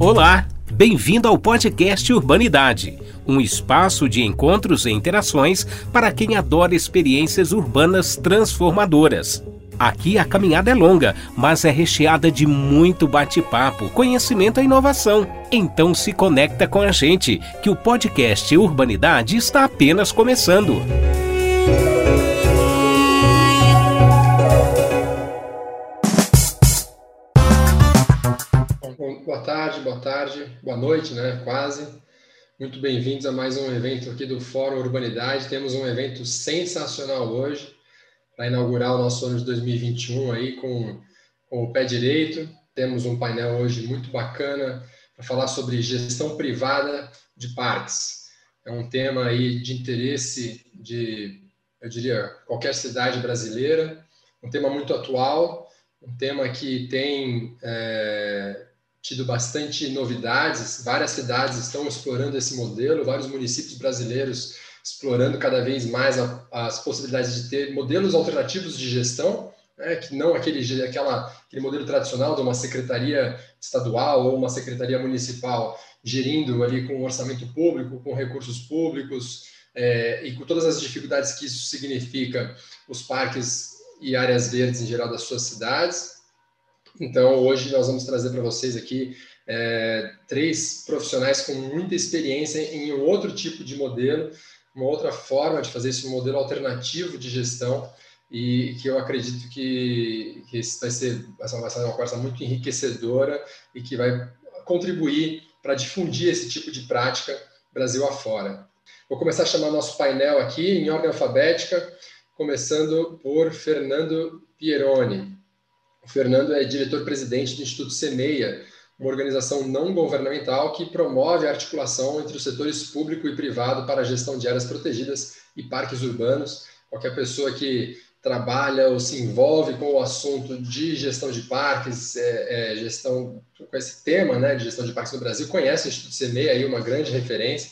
Olá, bem-vindo ao podcast Urbanidade, um espaço de encontros e interações para quem adora experiências urbanas transformadoras. Aqui a caminhada é longa, mas é recheada de muito bate-papo, conhecimento e inovação. Então se conecta com a gente, que o podcast Urbanidade está apenas começando. Boa tarde, boa tarde, boa noite, né? Quase. Muito bem-vindos a mais um evento aqui do Fórum Urbanidade. Temos um evento sensacional hoje para inaugurar o nosso ano de 2021 aí com, com o pé direito. Temos um painel hoje muito bacana para falar sobre gestão privada de parques. É um tema aí de interesse de, eu diria, qualquer cidade brasileira, um tema muito atual, um tema que tem é, tido bastante novidades. Várias cidades estão explorando esse modelo, vários municípios brasileiros explorando cada vez mais a, as possibilidades de ter modelos alternativos de gestão, né, que não aquele, aquela, aquele modelo tradicional de uma secretaria estadual ou uma secretaria municipal gerindo ali com orçamento público, com recursos públicos é, e com todas as dificuldades que isso significa os parques e áreas verdes em geral das suas cidades. Então, hoje nós vamos trazer para vocês aqui é, três profissionais com muita experiência em um outro tipo de modelo uma outra forma de fazer esse modelo alternativo de gestão e que eu acredito que, que vai ser, vai ser uma conversa muito enriquecedora e que vai contribuir para difundir esse tipo de prática Brasil afora. Vou começar a chamar nosso painel aqui em ordem alfabética, começando por Fernando Pieroni. O Fernando é diretor-presidente do Instituto Semeia, uma organização não governamental que promove a articulação entre os setores público e privado para a gestão de áreas protegidas e parques urbanos. Qualquer pessoa que trabalha ou se envolve com o assunto de gestão de parques, é, é, gestão com esse tema né, de gestão de parques no Brasil, conhece o Instituto CEMEI, aí uma grande referência.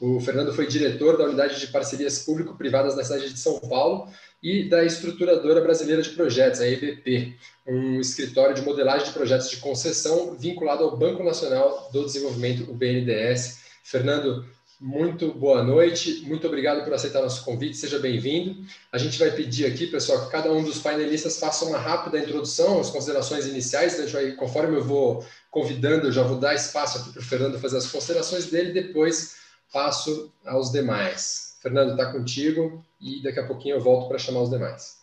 O Fernando foi diretor da unidade de parcerias público-privadas na cidade de São Paulo e da Estruturadora Brasileira de Projetos, a EBP, um escritório de modelagem de projetos de concessão vinculado ao Banco Nacional do Desenvolvimento, o BNDES. Fernando, muito boa noite, muito obrigado por aceitar nosso convite, seja bem-vindo. A gente vai pedir aqui, pessoal, que cada um dos painelistas faça uma rápida introdução, as considerações iniciais, então vai, conforme eu vou convidando, eu já vou dar espaço aqui para o Fernando fazer as considerações dele, depois passo aos demais. Fernando, está contigo e daqui a pouquinho eu volto para chamar os demais.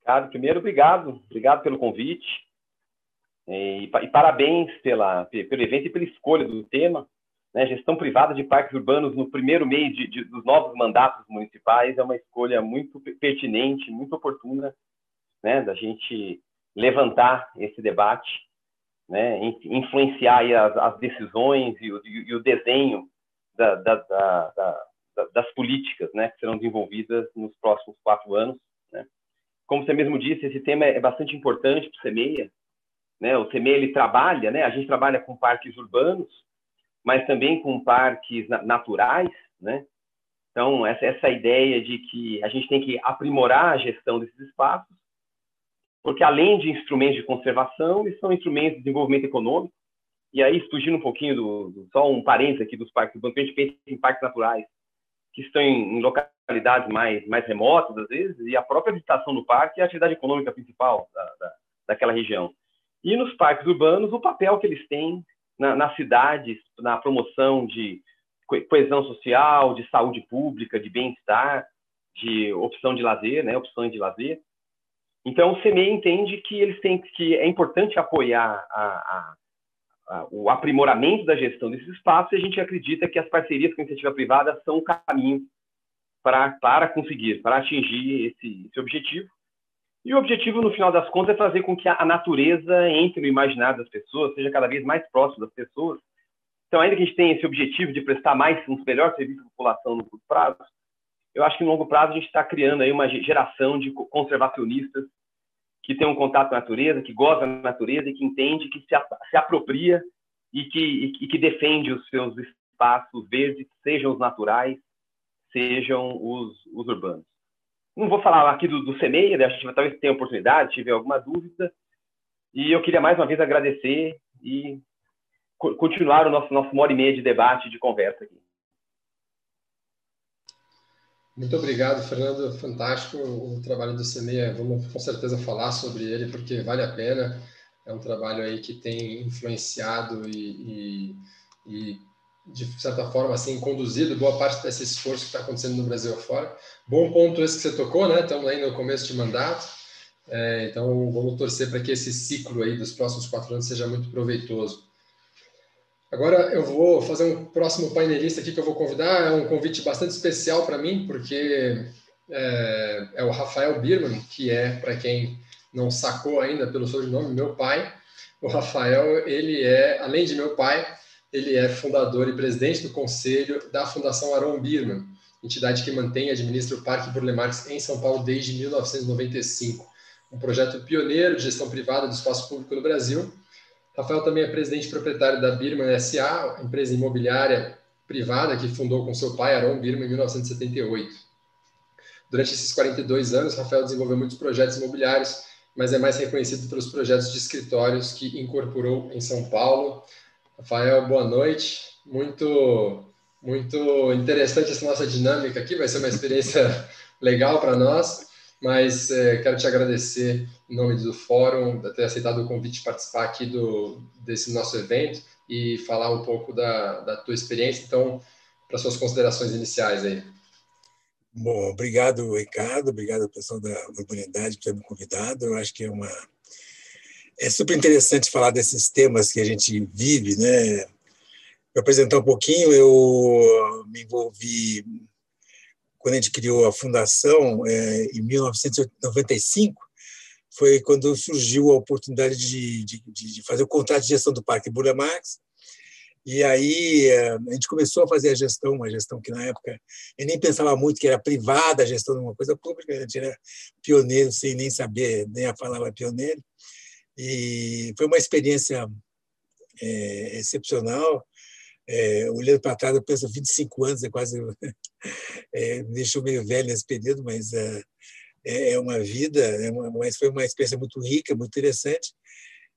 Ricardo, primeiro, obrigado. Obrigado pelo convite. E, e, parabéns pela, pelo evento e pela escolha do tema. Né? Gestão privada de parques urbanos no primeiro mês de, de, dos novos mandatos municipais é uma escolha muito pertinente, muito oportuna né? da gente levantar esse debate, né? influenciar as, as, decisões e o, e o desenho da, da, da, das políticas né? que serão desenvolvidas nos próximos quatro anos como você mesmo disse, esse tema é bastante importante para o CEMEIA. Né? O CEMEIA ele trabalha, né? a gente trabalha com parques urbanos, mas também com parques naturais. Né? Então, essa, essa ideia de que a gente tem que aprimorar a gestão desses espaços, porque além de instrumentos de conservação, eles são instrumentos de desenvolvimento econômico. E aí, fugindo um pouquinho do, do só um parênteses aqui dos parques urbanos, a gente pensa em parques naturais, que estão em, em localidades mais, mais remotas, às vezes, e a própria visitação do parque é a atividade econômica principal da, da, daquela região. E nos parques urbanos, o papel que eles têm na, nas cidades, na promoção de coesão social, de saúde pública, de bem-estar, de opção de lazer, né, opções de lazer. Então, o CME entende que eles têm que é importante apoiar a, a, o aprimoramento da gestão desses espaços e a gente acredita que as parcerias com a iniciativa privada são o caminho para, para conseguir, para atingir esse, esse objetivo. E o objetivo, no final das contas, é fazer com que a natureza entre no imaginário das pessoas, seja cada vez mais próximo das pessoas. Então, ainda que a gente tenha esse objetivo de prestar mais, um melhor serviço à população no curto prazo, eu acho que no longo prazo a gente está criando aí uma geração de conservacionistas que tem um contato com a natureza, que gosta da natureza e que entende, que se, se apropria e que, e, que defende os seus espaços verdes, sejam os naturais, sejam os, os urbanos. Não vou falar aqui do, do né? a gente talvez tenha oportunidade, tiver alguma dúvida. E eu queria mais uma vez agradecer e continuar o nosso, nosso uma hora e meia de debate, de conversa aqui. Muito obrigado, Fernando. Fantástico o trabalho do CEMEA. Vamos com certeza falar sobre ele, porque vale a pena. É um trabalho aí que tem influenciado e, e, e de certa forma, assim, conduzido boa parte desse esforço que está acontecendo no Brasil afora. Bom ponto esse que você tocou, né? Estamos aí no começo de mandato. É, então, vamos torcer para que esse ciclo aí dos próximos quatro anos seja muito proveitoso. Agora eu vou fazer um próximo painelista aqui que eu vou convidar. É um convite bastante especial para mim, porque é, é, o Rafael Birman, que é, para quem não sacou ainda pelo sobrenome, meu pai. O Rafael, ele é, além de meu pai, ele é fundador e presidente do conselho da Fundação Aron Birman, entidade que mantém e administra o Parque Burle Marx em São Paulo desde 1995. Um projeto pioneiro de gestão privada do espaço público no Brasil Rafael também é presidente proprietário da Birman SA, empresa imobiliária privada que fundou com seu pai, Aaron Birman, em 1978. Durante esses 42 anos, Rafael desenvolveu muitos projetos imobiliários, mas é mais reconhecido pelos projetos de escritórios que incorporou em São Paulo. Rafael, boa noite. Muito, muito interessante essa nossa dinâmica aqui, vai ser uma experiência legal para nós mas é, quero te agradecer em nome do fórum, de ter aceitado o convite de participar aqui do, desse nosso evento e falar um pouco da, da tua experiência. Então, para suas considerações iniciais aí. Bom, obrigado, Ricardo, obrigado pessoal da Urbanidade por ter me convidado. Eu acho que é uma é super interessante falar desses temas que a gente vive, né? Para apresentar um pouquinho, eu me envolvi quando a gente criou a fundação, é, em 1995, foi quando surgiu a oportunidade de, de, de, fazer o contrato de gestão do Parque Burle Marx. E aí é, a gente começou a fazer a gestão, uma gestão que na época eu nem pensava muito que era privada a gestão de uma coisa pública, a gente era pioneiro sem nem saber, nem a palavra pioneiro. E foi uma experiência é, excepcional é, olhando para trás, eu penso 25 anos, é quase. É, me deixou meio velho nesse período, mas é, é, é uma vida, é uma, mas foi uma experiência muito rica, muito interessante.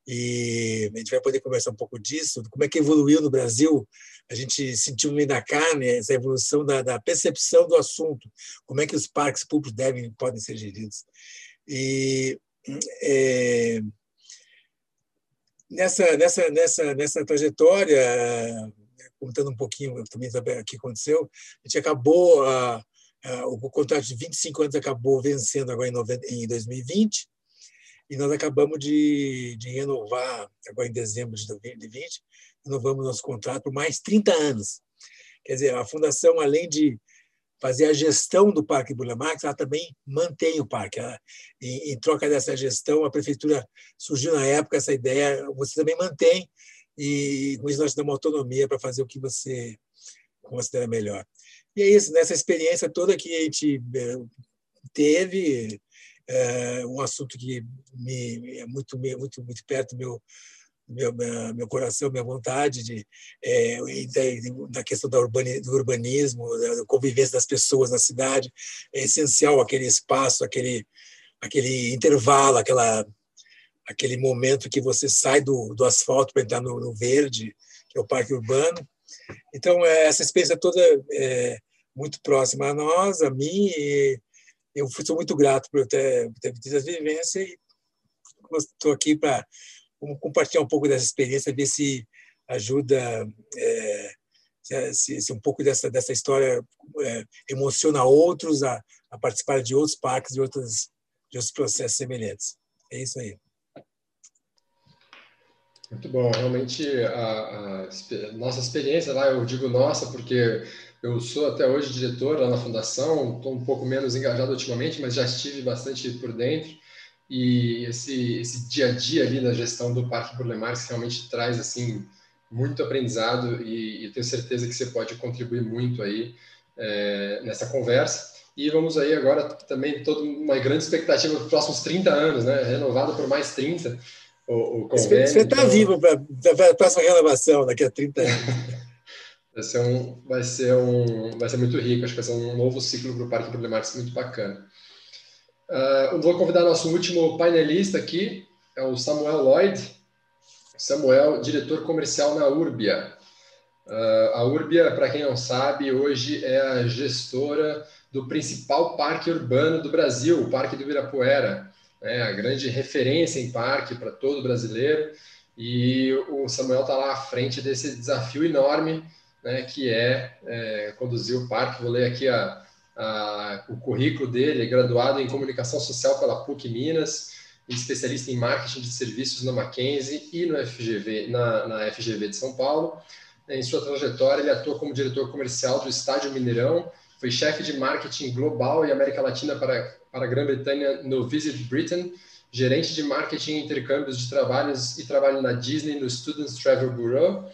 E a gente vai poder conversar um pouco disso, como é que evoluiu no Brasil. A gente sentiu meio na carne essa evolução da, da percepção do assunto, como é que os parques públicos devem podem ser geridos. E é, nessa, nessa, nessa, nessa trajetória, contando um pouquinho também o que aconteceu, a gente acabou, o contrato de 25 anos acabou vencendo agora em, 90, em 2020, e nós acabamos de, de, renovar, agora em dezembro de 2020, renovamos nosso contrato por mais 30 anos. Quer dizer, a Fundação, além de fazer a gestão do Parque Burle Marx, ela também mantém o parque. Ela, em, em, troca dessa gestão, a prefeitura surgiu na época essa ideia, você também mantém, e com isso nós damos autonomia para fazer o que você considera melhor. E é isso, nessa experiência toda que a gente é, teve, é um assunto que me é muito muito muito perto do meu meu, meu coração, minha vontade de é, da, questão da urbani, do urbanismo, da convivência das pessoas na cidade, é essencial aquele espaço, aquele aquele intervalo, aquela aquele momento que você sai do, do asfalto para entrar no, no, verde, que é o parque urbano. Então, é, essa experiência toda é muito próxima a nós, a mim, e eu sou muito grato por ter, ter tido essa vivência e estou aqui para compartilhar um pouco dessa experiência, ver se ajuda, é, se, se, um pouco dessa, dessa história é, emociona outros a, a participar de outros parques e outros, de outros processos semelhantes. É isso aí. Muito bom, realmente a, a, nossa experiência lá, eu digo nossa porque eu sou até hoje diretor lá na fundação, estou um pouco menos engajado ultimamente, mas já estive bastante por dentro e esse, esse dia a dia ali na gestão do Parque Burle Marx realmente traz assim muito aprendizado e, e tenho certeza que você pode contribuir muito aí é, nessa conversa. E vamos aí agora também toda uma grande expectativa para os próximos 30 anos, né? Renovado por mais 30 o, o convênio. Você está então... vivo para a próxima renovação daqui a 30 anos. vai, ser um, vai, ser um, vai ser muito rico, acho que vai ser um novo ciclo para o Parque Problemático muito bacana. Uh, vou convidar nosso último painelista aqui, é o Samuel Lloyd. Samuel, diretor comercial na Urbia. Uh, a Urbia, para quem não sabe, hoje é a gestora do principal parque urbano do Brasil, o Parque do Ibirapuera. É a grande referência em parque para todo brasileiro. E o Samuel está lá à frente desse desafio enorme, né, que é, é conduzir o parque. Vou ler aqui a, a, o currículo dele, é graduado em Comunicação Social pela PUC Minas, especialista em marketing de serviços na Mackenzie e no FGV, na, na FGV de São Paulo. Em sua trajetória, ele atua como diretor comercial do Estádio Mineirão, foi chefe de marketing global e América Latina para, para a Grã-Bretanha no Visit Britain, gerente de marketing e intercâmbios de trabalhos e trabalho na Disney no Students Travel Bureau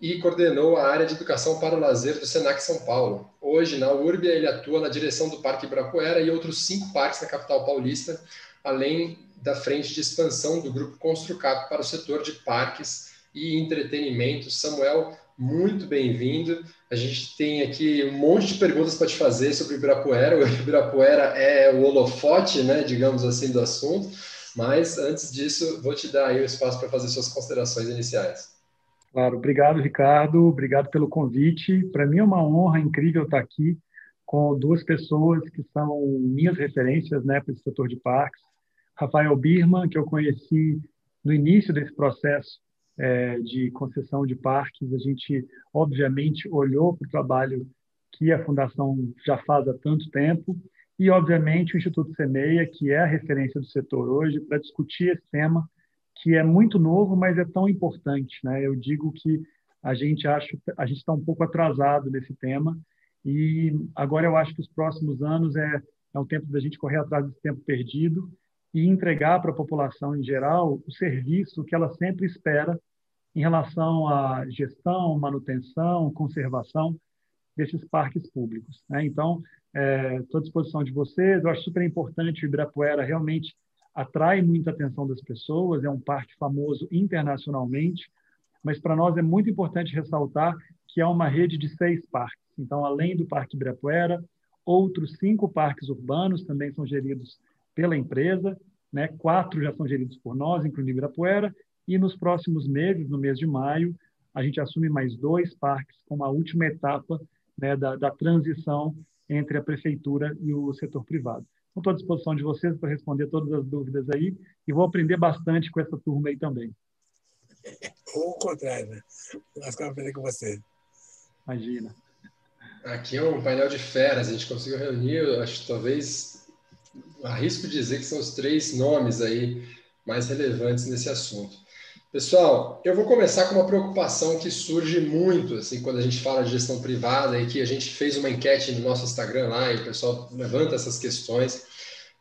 e coordenou a área de educação para o lazer do Senac São Paulo. Hoje, na Urbia, ele atua na direção do Parque Ibirapuera e outros cinco parques na capital paulista, além da frente de expansão do grupo Construcap para o setor de parques e entretenimento. Samuel, muito bem-vindo. A gente tem aqui um monte de perguntas para te fazer sobre o Ibirapuera. O Ibirapuera é o holofote, né, digamos assim, do assunto. Mas antes disso, vou te dar aí o espaço para fazer suas considerações iniciais. Claro, obrigado, Ricardo. Obrigado pelo convite. Para mim é uma honra incrível estar aqui com duas pessoas que são minhas referências né, para esse setor de parques. Rafael Birman, que eu conheci no início desse processo é, de concessão de parques, a gente, obviamente, olhou para o trabalho que a Fundação já faz há tanto tempo e, obviamente, o Instituto Semeia, que é a referência do setor hoje, para discutir esse tema que é muito novo, mas é tão importante. Né? Eu digo que a gente acha a gente está um pouco atrasado nesse tema e agora eu acho que os próximos anos é, é um tempo da gente correr atrás desse tempo perdido e entregar para a população em geral o serviço que ela sempre espera em relação à gestão, manutenção, conservação desses parques públicos. Né? Então, estou é, à disposição de vocês. Eu acho super importante o Ibirapuera realmente atrai muita atenção das pessoas, é um parque famoso internacionalmente, mas para nós é muito importante ressaltar que é uma rede de seis parques. Então, além do Parque Ibirapuera, outros cinco parques urbanos também são geridos pela empresa, né? quatro já são geridos por nós, incluindo Ibirapuera, e nos próximos meses, no mês de maio, a gente assume mais dois parques como a última etapa né, da, da transição entre a prefeitura e o setor privado. Estou à disposição de vocês para responder todas as dúvidas aí e vou aprender bastante com essa turma aí também. Ou o contrário, né? Nós vamos aprender com você. Imagina. Aqui é um painel de feras, a gente conseguiu reunir, acho talvez arrisco dizer que são os três nomes aí mais relevantes nesse assunto. Pessoal, eu vou começar com uma preocupação que surge muito assim quando a gente fala de gestão privada e que a gente fez uma enquete no nosso Instagram lá e o pessoal levanta essas questões.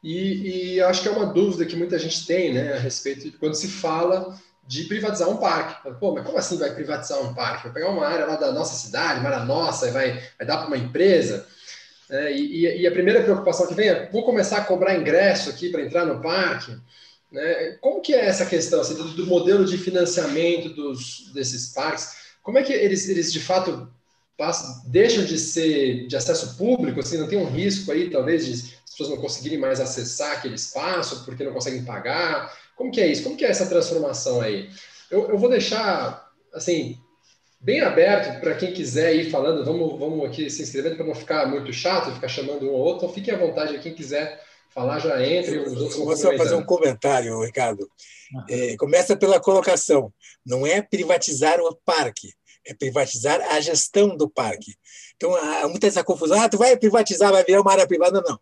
E, e acho que é uma dúvida que muita gente tem né, a respeito de quando se fala de privatizar um parque. Pô, mas como assim vai privatizar um parque? Vai pegar uma área lá da nossa cidade, uma área nossa, e vai, vai dar para uma empresa? É, e, e, a primeira preocupação que vem é: vou começar a cobrar ingresso aqui para entrar no parque? Né? Como que é essa questão assim, do, do, modelo de financiamento dos, desses parques? Como é que eles, eles de fato passam, deixam de ser de acesso público? Assim, não tem um risco aí, talvez, de as pessoas não conseguirem mais acessar aquele espaço porque não conseguem pagar? Como que é isso? Como que é essa transformação aí? Eu, eu vou deixar, assim, bem aberto para quem quiser ir falando. Vamos, vamos aqui se inscrevendo para não ficar muito chato, ficar chamando um ou outro. Então, fiquem à vontade, quem quiser falar já entre. Os outros vou só fazer um comentário, Ricardo. É, começa pela colocação. Não é privatizar o parque, é privatizar a gestão do parque. Então, há muita essa confusão. Ah, tu vai privatizar, vai virar uma área privada. Não, não.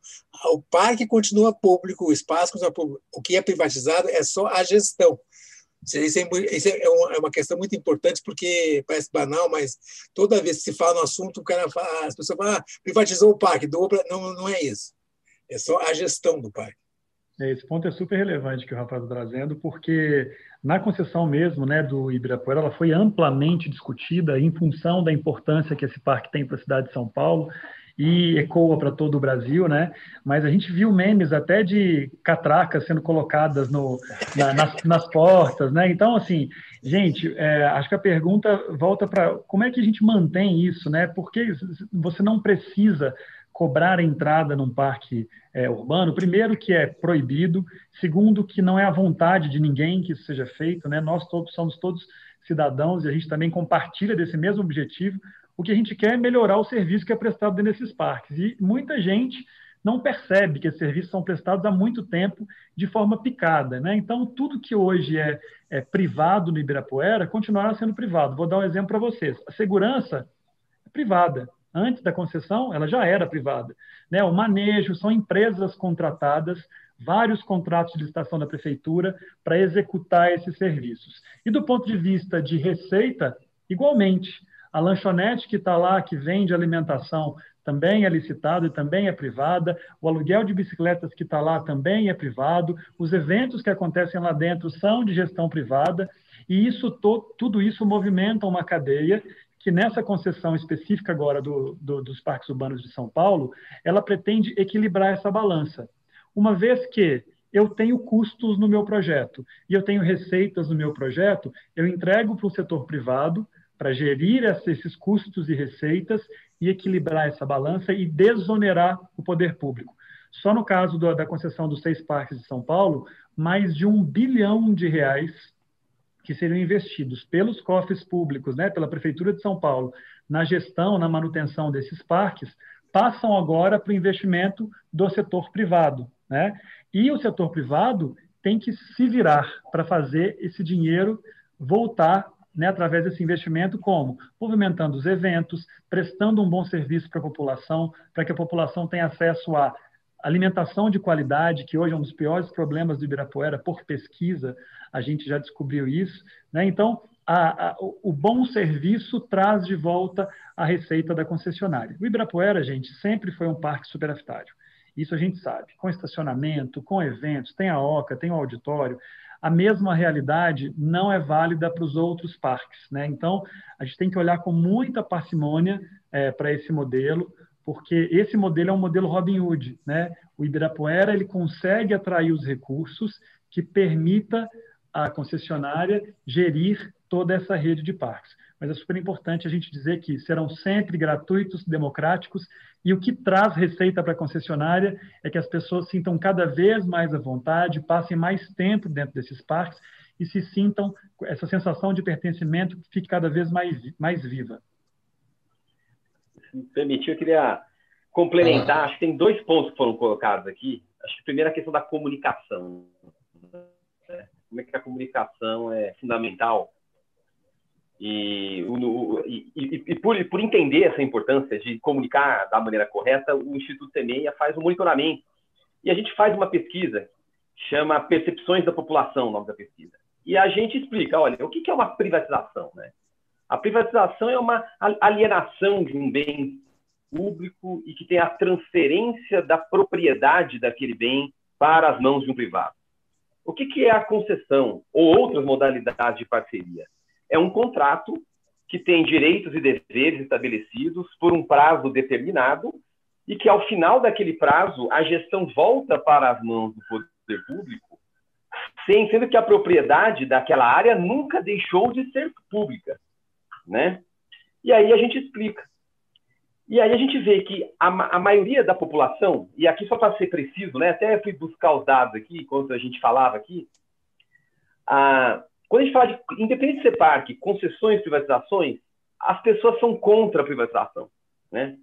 O parque continua público, o espaço continua público. O que é privatizado é só a gestão. Isso é, é, é uma questão muito importante, porque parece banal, mas toda vez que se fala no assunto, o cara fala, as pessoas falam, ah, privatizou o parque, doou não, não é isso. É só a gestão do parque. É, esse ponto é super relevante que o Rafael está trazendo, porque na concessão mesmo né, do Ibirapuera, ela foi amplamente discutida em função da importância que esse parque tem para a cidade de São Paulo e ecoa para todo o Brasil, né? Mas a gente viu memes até de catracas sendo colocadas no, na, nas, nas, portas, né? Então, assim, gente, é, acho que a pergunta volta para como é que a gente mantém isso, né? Porque você não precisa cobrar a entrada num parque é, urbano, primeiro que é proibido, segundo que não é a vontade de ninguém que isso seja feito, né? Nós todos somos todos cidadãos e a gente também compartilha desse mesmo objetivo. O que a gente quer é melhorar o serviço que é prestado nesses parques e muita gente não percebe que esses serviços são prestados há muito tempo de forma picada. Né? Então, tudo que hoje é, é privado no Ibirapuera continuará sendo privado. Vou dar um exemplo para vocês. A segurança é privada. Antes da concessão, ela já era privada. Né? O manejo são empresas contratadas, vários contratos de licitação da prefeitura para executar esses serviços. E do ponto de vista de receita, igualmente. A lanchonete que está lá, que vende alimentação, também é licitado e também é privada. O aluguel de bicicletas que está lá também é privado. Os eventos que acontecem lá dentro são de gestão privada. E isso tudo isso movimenta uma cadeia que nessa concessão específica agora do, do, dos parques urbanos de São Paulo, ela pretende equilibrar essa balança. Uma vez que eu tenho custos no meu projeto e eu tenho receitas no meu projeto, eu entrego para o setor privado para gerir esses custos e receitas e equilibrar essa balança e desonerar o poder público. Só no caso da concessão dos seis parques de São Paulo, mais de um bilhão de reais que seriam investidos pelos cofres públicos, né, pela Prefeitura de São Paulo, na gestão, na manutenção desses parques, passam agora para o investimento do setor privado. Né? E o setor privado tem que se virar para fazer esse dinheiro voltar né, através desse investimento, como? Movimentando os eventos, prestando um bom serviço para a população, para que a população tenha acesso a alimentação de qualidade, que hoje é um dos piores problemas do Ibirapuera, por pesquisa, a gente já descobriu isso. Né? Então, a, a, o bom serviço traz de volta a receita da concessionária. O Ibirapuera, gente, sempre foi um parque superafitário. Isso a gente sabe. Com estacionamento, com eventos, tem a OCA, tem o auditório a mesma realidade não é válida para os outros parques. Né? Então, a gente tem que olhar com muita parcimônia é, para esse modelo, porque esse modelo é um modelo Robin Hood. Né? O Ibirapuera ele consegue atrair os recursos que permita a concessionária gerir toda essa rede de parques mas é super importante a gente dizer que serão sempre gratuitos, democráticos, e o que traz receita para a concessionária é que as pessoas sintam cada vez mais à vontade, passem mais tempo dentro desses parques e se sintam essa sensação de pertencimento que fique cada vez mais, mais viva. Se me permitir, eu queria complementar, acho que tem dois pontos que foram colocados aqui. Acho que a primeira é a questão da comunicação. Né? Como é que a comunicação é fundamental e, e, e, e por, por, entender essa importância de comunicar da maneira correta, o Instituto Semeia faz um monitoramento. E a gente faz uma pesquisa, chama Percepções da População, o nome da pesquisa. E a gente explica, olha, o que é uma privatização? Né? A privatização é uma alienação de um bem público e que tem a transferência da propriedade daquele bem para as mãos de um privado. O que é a concessão ou outras modalidades de parceria? É um contrato que tem direitos e deveres estabelecidos por um prazo determinado e que, ao final daquele prazo, a gestão volta para as mãos do poder público, sem, sendo que a propriedade daquela área nunca deixou de ser pública. Né? E aí a gente explica. E aí a gente vê que a, a maioria da população, e aqui só para ser preciso, né, até fui buscar os dados aqui, enquanto a gente falava aqui, a, quando a gente fala de, independente de parque, concessões, privatizações, as pessoas são contra a privatização, né?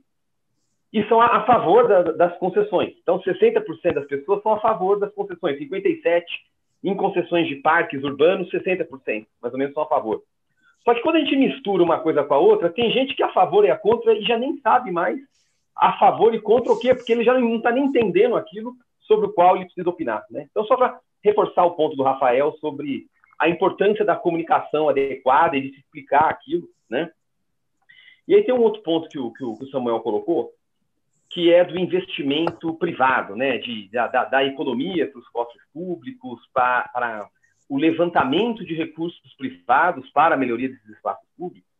E são a, a favor da, das concessões. Então, 60% das pessoas são a favor das concessões, 57% em concessões de parques urbanos, 60%, mais ou menos, são a favor. Só que quando a gente mistura uma coisa com a outra, tem gente que é a favor e a contra e já nem sabe mais a favor e contra o quê, porque ele já não está nem entendendo aquilo sobre o qual ele precisa opinar. Né? Então, só para reforçar o ponto do Rafael sobre a importância da comunicação adequada e de se explicar aquilo, né? E aí tem um outro ponto que o, que o Samuel colocou, que é do investimento privado, né? De, da, da economia para os cofres públicos, para, o levantamento de recursos privados para a melhoria desses espaços públicos.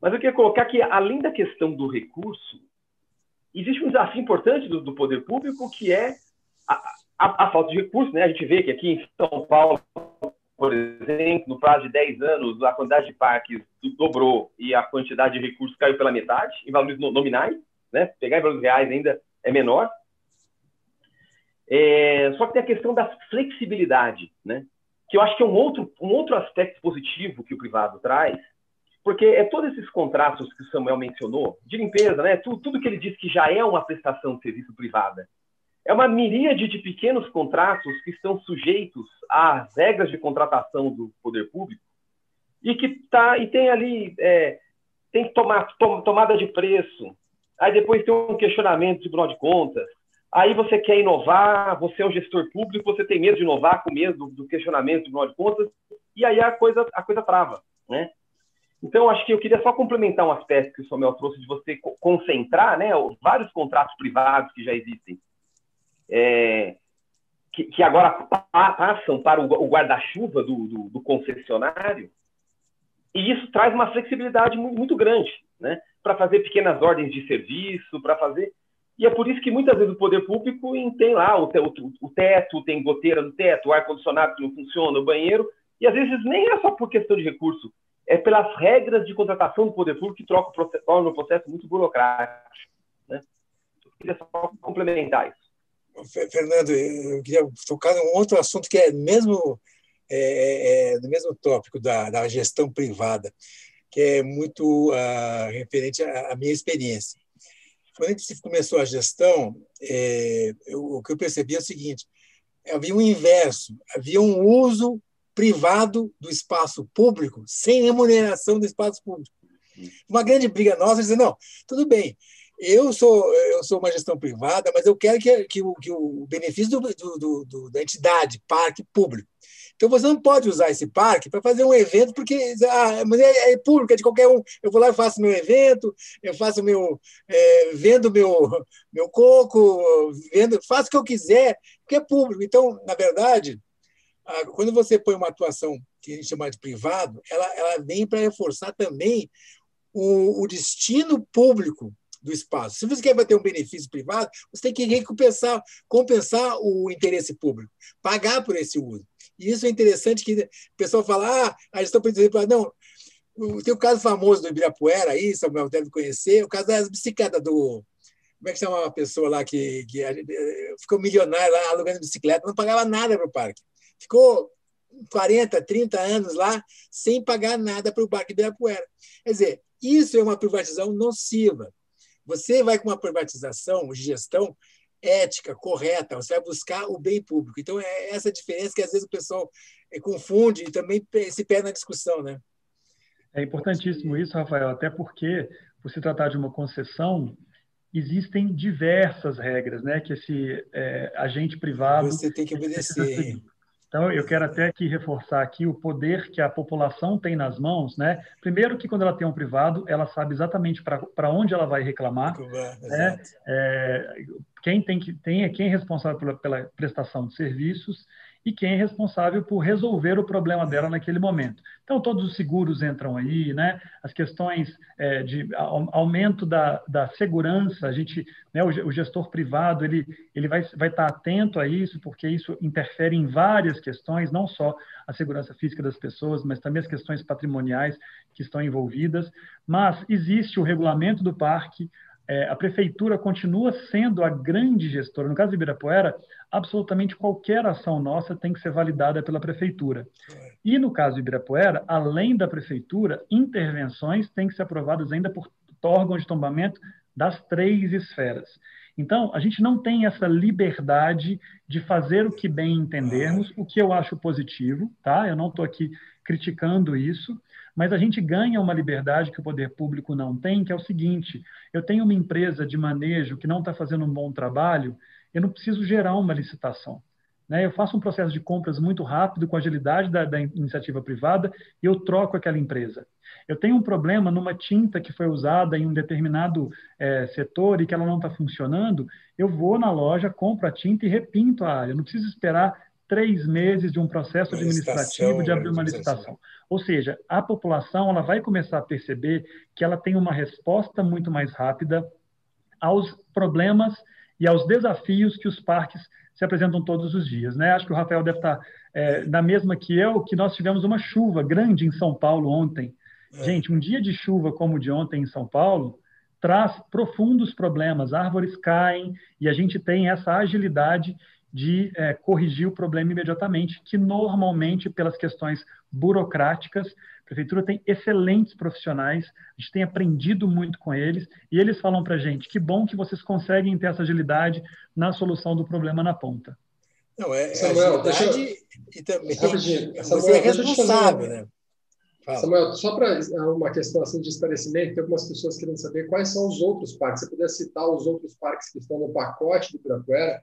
Mas eu queria colocar que, além da questão do recurso, existe um desafio importante do, do poder público, que é a, a, a, falta de recursos. Né? A gente vê que aqui em São Paulo por exemplo, no prazo de 10 anos, a quantidade de parques dobrou e a quantidade de recursos caiu pela metade, em valores nominais. né? Pegar em valores reais ainda é menor. É, só que tem a questão da flexibilidade, né? Que eu acho que é um outro, um outro aspecto positivo que o privado traz, porque é todos esses contratos que o Samuel mencionou, de limpeza, né? Tudo, tudo que ele diz que já é uma prestação de serviço privada. É uma miríade de pequenos contratos que estão sujeitos às regras de contratação do poder público e que tá e tem ali é, tem tomar tom, tomada de preço, aí depois tem um questionamento de Tribunal de Contas, aí você quer inovar, você é um gestor público, você tem medo de inovar com medo do, do questionamento do Tribunal de Contas, e aí a coisa a coisa trava, né? Então, acho que eu queria só complementar um aspecto que o Samuel trouxe de você concentrar, né, vários contratos privados que já existem é, que, que, agora passam para o, guarda-chuva do, do, do, concessionário, e isso traz uma flexibilidade muito, muito grande, né? Para fazer pequenas ordens de serviço, para fazer. E é por isso que muitas vezes o poder público tem lá o, o, o teto, tem goteira no teto, o ar-condicionado que não funciona, o banheiro, e às vezes nem é só por questão de recurso, é pelas regras de contratação do poder público que troca o processo, torna o processo muito burocrático. Né? Eu queria só complementar isso. Fernando, eu queria tocar num outro assunto que é mesmo é, é, é, no mesmo tópico da, da, gestão privada, que é muito uh, referente à, à, minha experiência. Quando a gente começou a gestão, é, eu, o que eu percebi é o seguinte: havia um inverso, havia um uso privado do espaço público sem remuneração do espaço público. Uma grande briga nossa dizer, não, tudo bem, eu sou, eu sou uma gestão privada, mas eu quero que, que, o, que o benefício do, do, do, da entidade, parque público. Então você não pode usar esse parque para fazer um evento, porque ah, mas é, é, público, é de qualquer um. Eu vou lá e faço meu evento, eu faço meu. É, vendo meu, meu coco, vendo, faço o que eu quiser, porque é público. Então, na verdade, quando você põe uma atuação que a gente chama de privado, ela, ela vem para reforçar também o, o destino público do espaço. Se você quer ter um benefício privado, você tem que recompensar compensar o interesse público, pagar por esse uso. E isso é interessante que o pessoal fala, ah, a gestão privada. Não, tem o caso famoso do Ibirapuera aí, Samuel deve conhecer, o caso das bicicletas do. Como é que chama uma pessoa lá que, que ficou milionária lá alugando bicicleta, não pagava nada para o parque. Ficou 40, 30 anos lá sem pagar nada para o Parque Ibirapuera. Quer dizer, isso é uma privatização nociva. Você vai com uma privatização de gestão ética, correta, você vai buscar o bem público. Então, é essa diferença que às vezes o pessoal eh, confunde e também se perde na discussão. Né? É importantíssimo isso, Rafael, até porque, por se tratar de uma concessão, existem diversas regras né, que esse é, agente privado. Você tem que obedecer. Então, eu quero até aqui reforçar aqui o poder que a população tem nas mãos, né? Primeiro que quando ela tem um privado, ela sabe exatamente para onde ela vai reclamar. Né? É, quem tem que tem é quem é responsável pela, pela prestação de serviços e quem é responsável por resolver o problema dela naquele momento. Então, todos os seguros entram aí, né? as questões é, de aumento da, da segurança, a gente, né, o, o, gestor privado ele, ele vai, vai estar atento a isso, porque isso interfere em várias questões, não só a segurança física das pessoas, mas também as questões patrimoniais que estão envolvidas. Mas existe o regulamento do parque, é, a prefeitura continua sendo a grande gestora. No caso de Ibirapuera, absolutamente qualquer ação nossa tem que ser validada pela prefeitura. E no caso de Ibirapuera, além da prefeitura, intervenções têm que ser aprovadas ainda por órgãos de tombamento das três esferas. Então, a gente não tem essa liberdade de fazer o que bem entendermos, o que eu acho positivo, tá? Eu não estou aqui criticando isso, mas a gente ganha uma liberdade que o poder público não tem, que é o seguinte: eu tenho uma empresa de manejo que não está fazendo um bom trabalho, eu não preciso gerar uma licitação. Né? Eu faço um processo de compras muito rápido, com agilidade da, da iniciativa privada, e eu troco aquela empresa. Eu tenho um problema numa tinta que foi usada em um determinado é, setor e que ela não está funcionando, eu vou na loja, compro a tinta e repinto a área. Eu não preciso esperar três meses de um processo administrativo de abrir uma licitação. Ou seja, a população ela vai começar a perceber que ela tem uma resposta muito mais rápida aos problemas e aos desafios que os parques se apresentam todos os dias. Né? Acho que o Rafael deve estar é, na mesma que eu, que nós tivemos uma chuva grande em São Paulo ontem. É. Gente, um dia de chuva como o de ontem em São Paulo, traz profundos problemas. Árvores caem e a gente tem essa agilidade de é, corrigir o problema imediatamente, que normalmente, pelas questões burocráticas, a prefeitura tem excelentes profissionais, a gente tem aprendido muito com eles, e eles falam para a gente, que bom que vocês conseguem ter essa agilidade na solução do problema na ponta. Não, é, é Samuel, agilidade eu... e também Rapidinho. você é responsável, né? Fala. Samuel, só para uma questão assim de esclarecimento, tem algumas pessoas querendo saber quais são os outros parques. Se você puder citar os outros parques que estão no pacote do Ibirapuera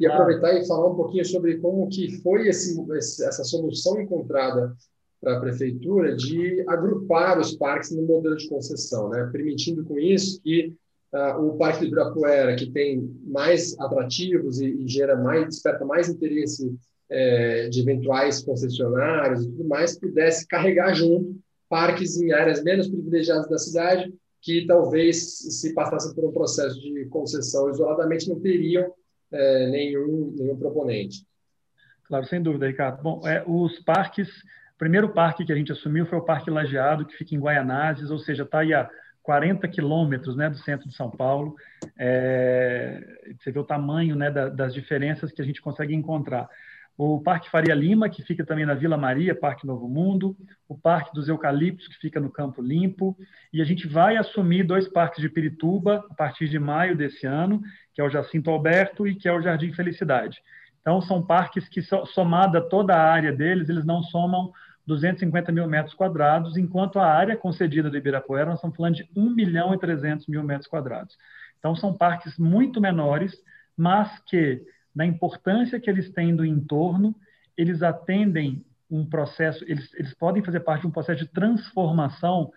e aproveitar e falar um pouquinho sobre como que foi esse, essa solução encontrada para a prefeitura de agrupar os parques no modelo de concessão, né? permitindo com isso que uh, o Parque do Ibirapuera, que tem mais atrativos e, e gera mais, desperta mais interesse é, de eventuais concessionários e tudo mais, pudesse carregar junto parques em áreas menos privilegiadas da cidade, que talvez, se passassem por um processo de concessão isoladamente, não teriam é, nenhum, nenhum proponente. Claro, sem dúvida, Ricardo. Bom, é, os parques, o primeiro parque que a gente assumiu foi o Parque Lajeado, que fica em Guaianazes, ou seja, está aí a 40 quilômetros né, do centro de São Paulo. É, você vê o tamanho né, da, das diferenças que a gente consegue encontrar o Parque Faria Lima, que fica também na Vila Maria, Parque Novo Mundo, o Parque dos Eucaliptos, que fica no Campo Limpo, e a gente vai assumir dois parques de Pirituba a partir de maio desse ano, que é o Jacinto Alberto e que é o Jardim Felicidade. Então, são parques que, somada toda a área deles, eles não somam 250 mil metros quadrados, enquanto a área concedida do Ibirapuera, nós estamos falando de 1 milhão e 300 mil metros quadrados. Então, são parques muito menores, mas que da importância que eles têm do entorno, eles atendem um processo, eles, eles podem fazer parte de um processo de transformação,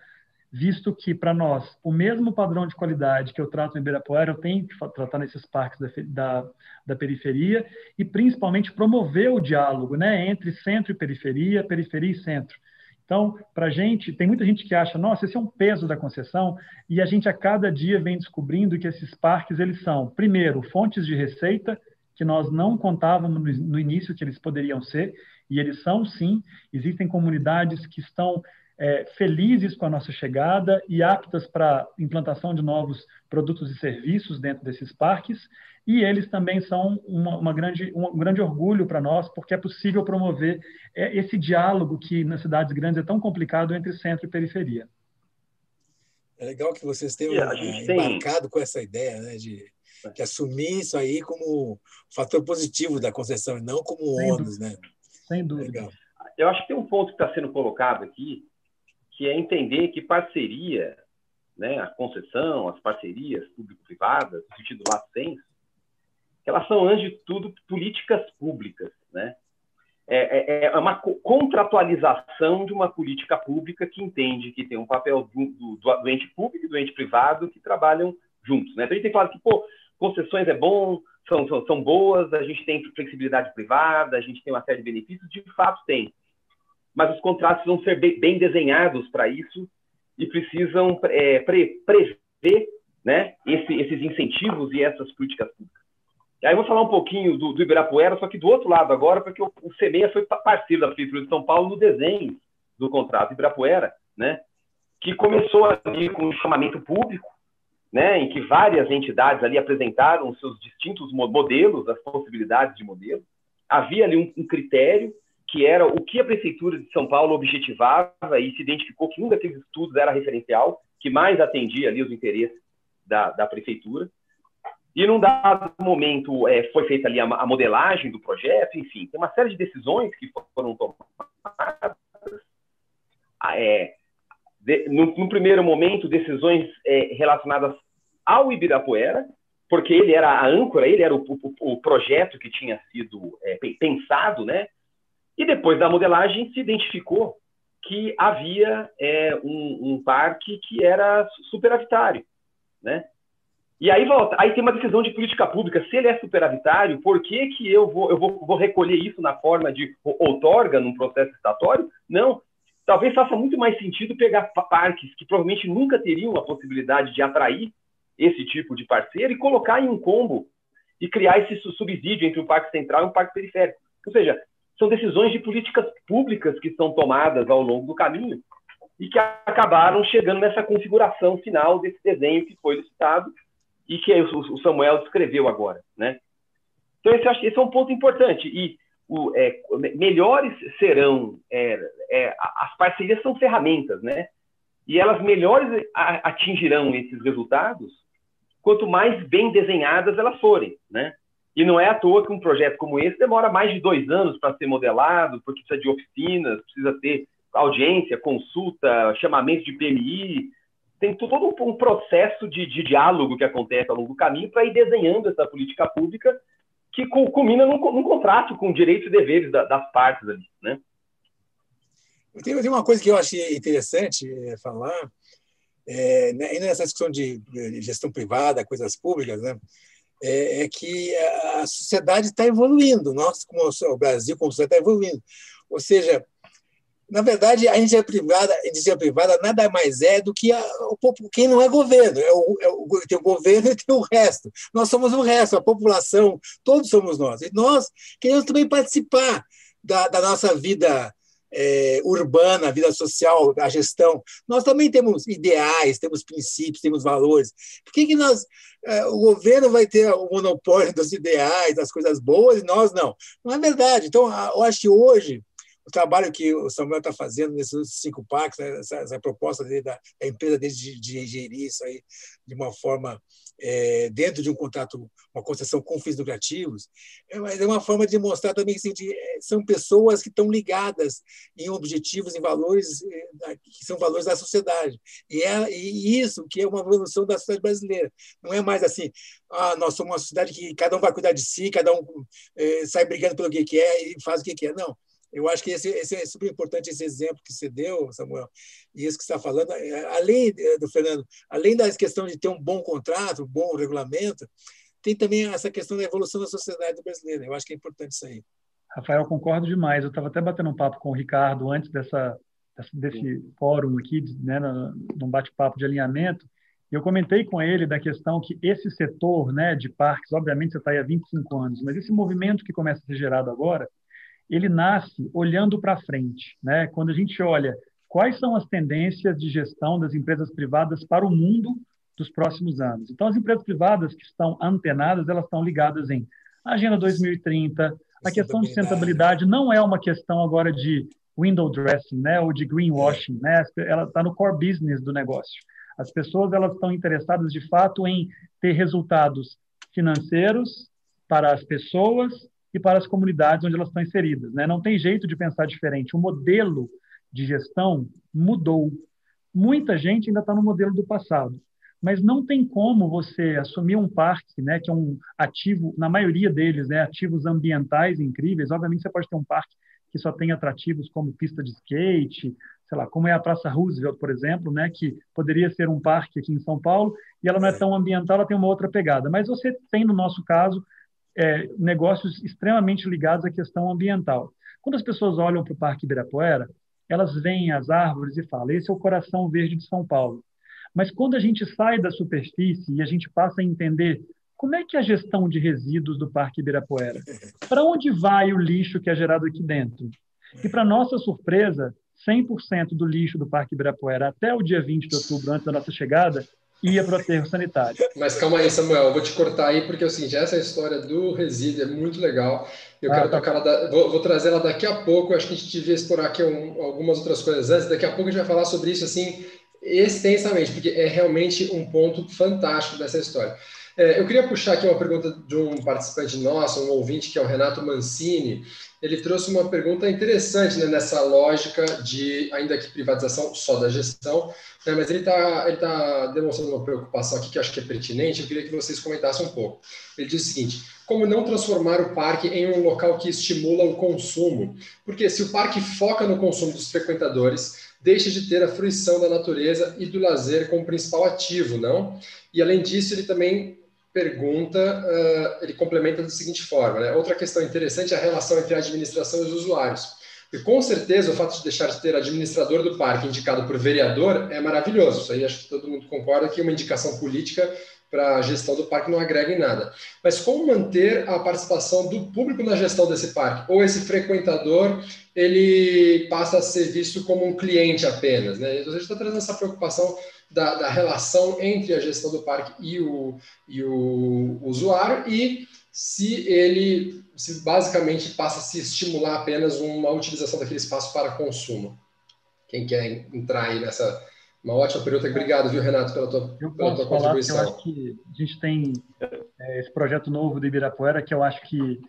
visto que, para nós, o mesmo padrão de qualidade que eu trato em Ibirapuera, eu tenho que tratar nesses parques da, da, da periferia, e principalmente promover o diálogo né, entre centro e periferia, periferia e centro. Então, para a gente, tem muita gente que acha, nossa, esse é um peso da concessão, e a gente a cada dia vem descobrindo que esses parques, eles são, primeiro, fontes de receita, que nós não contávamos no início que eles poderiam ser, e eles são sim. Existem comunidades que estão é, felizes com a nossa chegada e aptas para implantação de novos produtos e serviços dentro desses parques, e eles também são uma, uma grande, um grande orgulho para nós, porque é possível promover é, esse diálogo que nas cidades grandes é tão complicado entre centro e periferia. É legal que vocês tenham embarcado tem... com essa ideia né, de que assumir isso aí como fator positivo da concessão e não como um ônus, né? Sem dúvida. Legal. Eu acho que tem um ponto que está sendo colocado aqui, que é entender que parceria, né, a concessão, as parcerias público-privadas, no sentido lato senso, elas são, antes de tudo, políticas públicas, né? É, é, é, uma contratualização de uma política pública que entende que tem um papel do, do, do ente público e do ente privado que trabalham juntos. Né? Então a gente tem falado que, pô, concessões é bom, são, são, são boas, a gente tem flexibilidade privada, a gente tem uma série de benefícios, de fato tem. Mas os contratos vão ser bem, bem desenhados para isso e precisam é, pre, prever né, esse, esses incentivos e essas políticas públicas. Aí eu vou falar um pouquinho do, do Ibirapuera, só que do outro lado agora, porque o, o CMEA foi parceiro da Prefeitura de São Paulo no desenho do contrato Ibirapuera, né, que começou ali com um chamamento público, né, em que várias entidades ali apresentaram seus distintos modelos, as possibilidades de modelo. Havia ali um, um, critério que era o que a prefeitura de São Paulo objetivava e se identificou que um daqueles estudos era referencial, que mais atendia ali os interesses da, da prefeitura. E num dado momento é, foi feita ali a, a, modelagem do projeto, enfim, tem uma série de decisões que foram tomadas. É, de, no, no, primeiro momento, decisões é, relacionadas ao Ibirapuera, porque ele era a âncora, ele era o, o, o projeto que tinha sido é, pensado, né? E depois da modelagem se identificou que havia é, um, um, parque que era superavitário, né? E aí volta, aí tem uma decisão de política pública, se ele é superavitário, por que, que eu, vou, eu vou, vou recolher isso na forma de outorga num processo estatório? Não, talvez faça muito mais sentido pegar parques que provavelmente nunca teriam a possibilidade de atrair esse tipo de parceiro e colocar em um combo e criar esse subsídio entre um parque central e um parque periférico. Ou seja, são decisões de políticas públicas que são tomadas ao longo do caminho e que acabaram chegando nessa configuração final desse desenho que foi licitado e que o Samuel descreveu agora, né? Então esse, esse é um ponto importante e o, é, melhores serão é, é, as parcerias são ferramentas, né? E elas melhores atingirão esses resultados quanto mais bem desenhadas elas forem, né? E não é à toa que um projeto como esse demora mais de dois anos para ser modelado, porque precisa de oficinas, precisa ter audiência, consulta, chamamento de PMI, tem todo um processo de, de diálogo que acontece ao longo do caminho para ir desenhando essa política pública que culmina num, num contrato com direitos e deveres da, das partes ali, né? Tem, tem uma coisa que eu achei interessante é, falar, é, né, nessa discussão de, de, gestão privada, coisas públicas, né? É, é que a sociedade está evoluindo, nós, como o Brasil, como sociedade, está evoluindo. Ou seja, na verdade, a iniciativa privada, a iniciativa privada nada mais é do que a, o, quem não é governo. É o, é o, tem o governo e tem o resto. Nós somos o resto, a população, todos somos nós. E nós queremos também participar da, da nossa vida é, urbana, a vida social, a gestão. Nós também temos ideais, temos princípios, temos valores. Por que, que nós, é, o governo vai ter o monopólio dos ideais, das coisas boas, e nós não? Não é verdade. Então, eu acho que hoje o trabalho que o Samuel está fazendo nesses cinco parques, né, essa, essa, proposta dele, da, da, empresa dele de, de gerir isso aí de uma forma é, dentro de um contrato, uma concessão com fins lucrativos, é, é uma forma de mostrar também que assim, é, são pessoas que estão ligadas em objetivos, em valores é, que são valores da sociedade. E, é, e isso que é uma evolução da sociedade brasileira. Não é mais assim, ah, nós somos uma sociedade que cada um vai cuidar de si, cada um é, sai brigando pelo que quer e faz o que quer. Não eu acho que esse, esse, é super importante esse exemplo que você deu, Samuel, e isso que você está falando, é, além do Fernando, além da questão de ter um bom contrato, um bom regulamento, tem também essa questão da evolução da sociedade brasileira. Eu acho que é importante isso aí. Rafael, concordo demais. Eu estava até batendo um papo com o Ricardo antes dessa, desse fórum aqui, né, num bate-papo de alinhamento, eu comentei com ele da questão que esse setor né, de parques, obviamente você está aí há 25 anos, mas esse movimento que começa a ser gerado agora, ele nasce olhando para frente. Né? Quando a gente olha quais são as tendências de gestão das empresas privadas para o mundo dos próximos anos. Então, as empresas privadas que estão antenadas, elas estão ligadas em Agenda 2030, a questão de sustentabilidade não é uma questão agora de window dressing, né, ou de greenwashing, né? Ela está no core business do negócio. As pessoas elas estão interessadas de fato em ter resultados financeiros para as pessoas e para as comunidades onde elas estão inseridas. Né? Não tem jeito de pensar diferente. O modelo de gestão mudou. Muita gente ainda está no modelo do passado, mas não tem como você assumir um parque, né, que é um ativo, na maioria deles, né, ativos ambientais incríveis. Obviamente, você pode ter um parque que só tem atrativos como pista de skate, sei lá, como é a Praça Roosevelt, por exemplo, né, que poderia ser um parque aqui em São Paulo, e ela não é tão ambiental, ela tem uma outra pegada. Mas você tem, no nosso caso, é, negócios extremamente ligados à questão ambiental. Quando as pessoas olham para o Parque Ibirapuera, elas veem as árvores e falam: esse é o coração verde de São Paulo. Mas quando a gente sai da superfície e a gente passa a entender como é que é a gestão de resíduos do Parque Ibirapuera, para onde vai o lixo que é gerado aqui dentro? E para nossa surpresa, 100% do lixo do Parque Ibirapuera até o dia 20 de outubro, antes da nossa chegada, ia para o aterro sanitário. Mas calma aí, Samuel, eu vou te cortar aí, porque o seguinte, essa história do resíduo é muito legal. Eu ah, quero tá. tocar ela, vou, vou, trazer ela daqui a pouco. Acho que a gente devia explorar aqui um, algumas outras coisas antes. Daqui a pouco a gente vai falar sobre isso assim extensamente, porque é realmente um ponto fantástico dessa história. É, eu queria puxar aqui uma pergunta de um participante nosso, um ouvinte, que é o Renato Mancini. Ele trouxe uma pergunta interessante né, nessa lógica de, ainda que privatização só da gestão, né, mas ele está tá demonstrando uma preocupação aqui que eu acho que é pertinente, eu queria que vocês comentassem um pouco. Ele diz o seguinte: como não transformar o parque em um local que estimula o consumo? Porque se o parque foca no consumo dos frequentadores, deixa de ter a fruição da natureza e do lazer como principal ativo, não? E além disso, ele também pergunta, uh, ele complementa da seguinte forma: né? outra questão interessante é a relação entre a administração e os usuários. E com certeza o fato de deixar de ter administrador do parque indicado por vereador é maravilhoso. Isso aí acho que todo mundo concorda que uma indicação política para a gestão do parque não agrega em nada. Mas como manter a participação do público na gestão desse parque? Ou esse frequentador ele passa a ser visto como um cliente apenas, né? Então a gente está trazendo essa preocupação da, da, relação entre a gestão do parque e o, e o usuário e se ele se basicamente passa a se estimular apenas uma utilização daquele espaço para consumo. Quem quer entrar aí nessa uma ótima pergunta. Obrigado, viu, Renato, pela tua, eu pela tua contribuição. eu acho que a gente tem é, esse projeto novo do Ibirapuera, que eu acho que,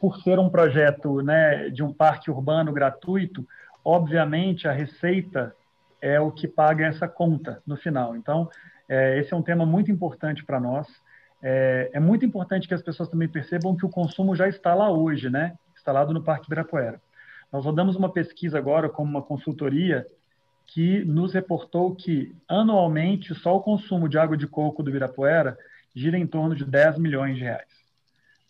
por ser um projeto né, de um parque urbano gratuito, obviamente a receita é o que paga essa conta no final. Então, é, esse é um tema muito importante para nós. É, é, muito importante que as pessoas também percebam que o consumo já está lá hoje, né? Instalado no Parque Ibirapuera. Nós rodamos uma pesquisa agora como uma consultoria que nos reportou que, anualmente, só o consumo de água de coco do Ibirapuera gira em torno de 10 milhões de reais.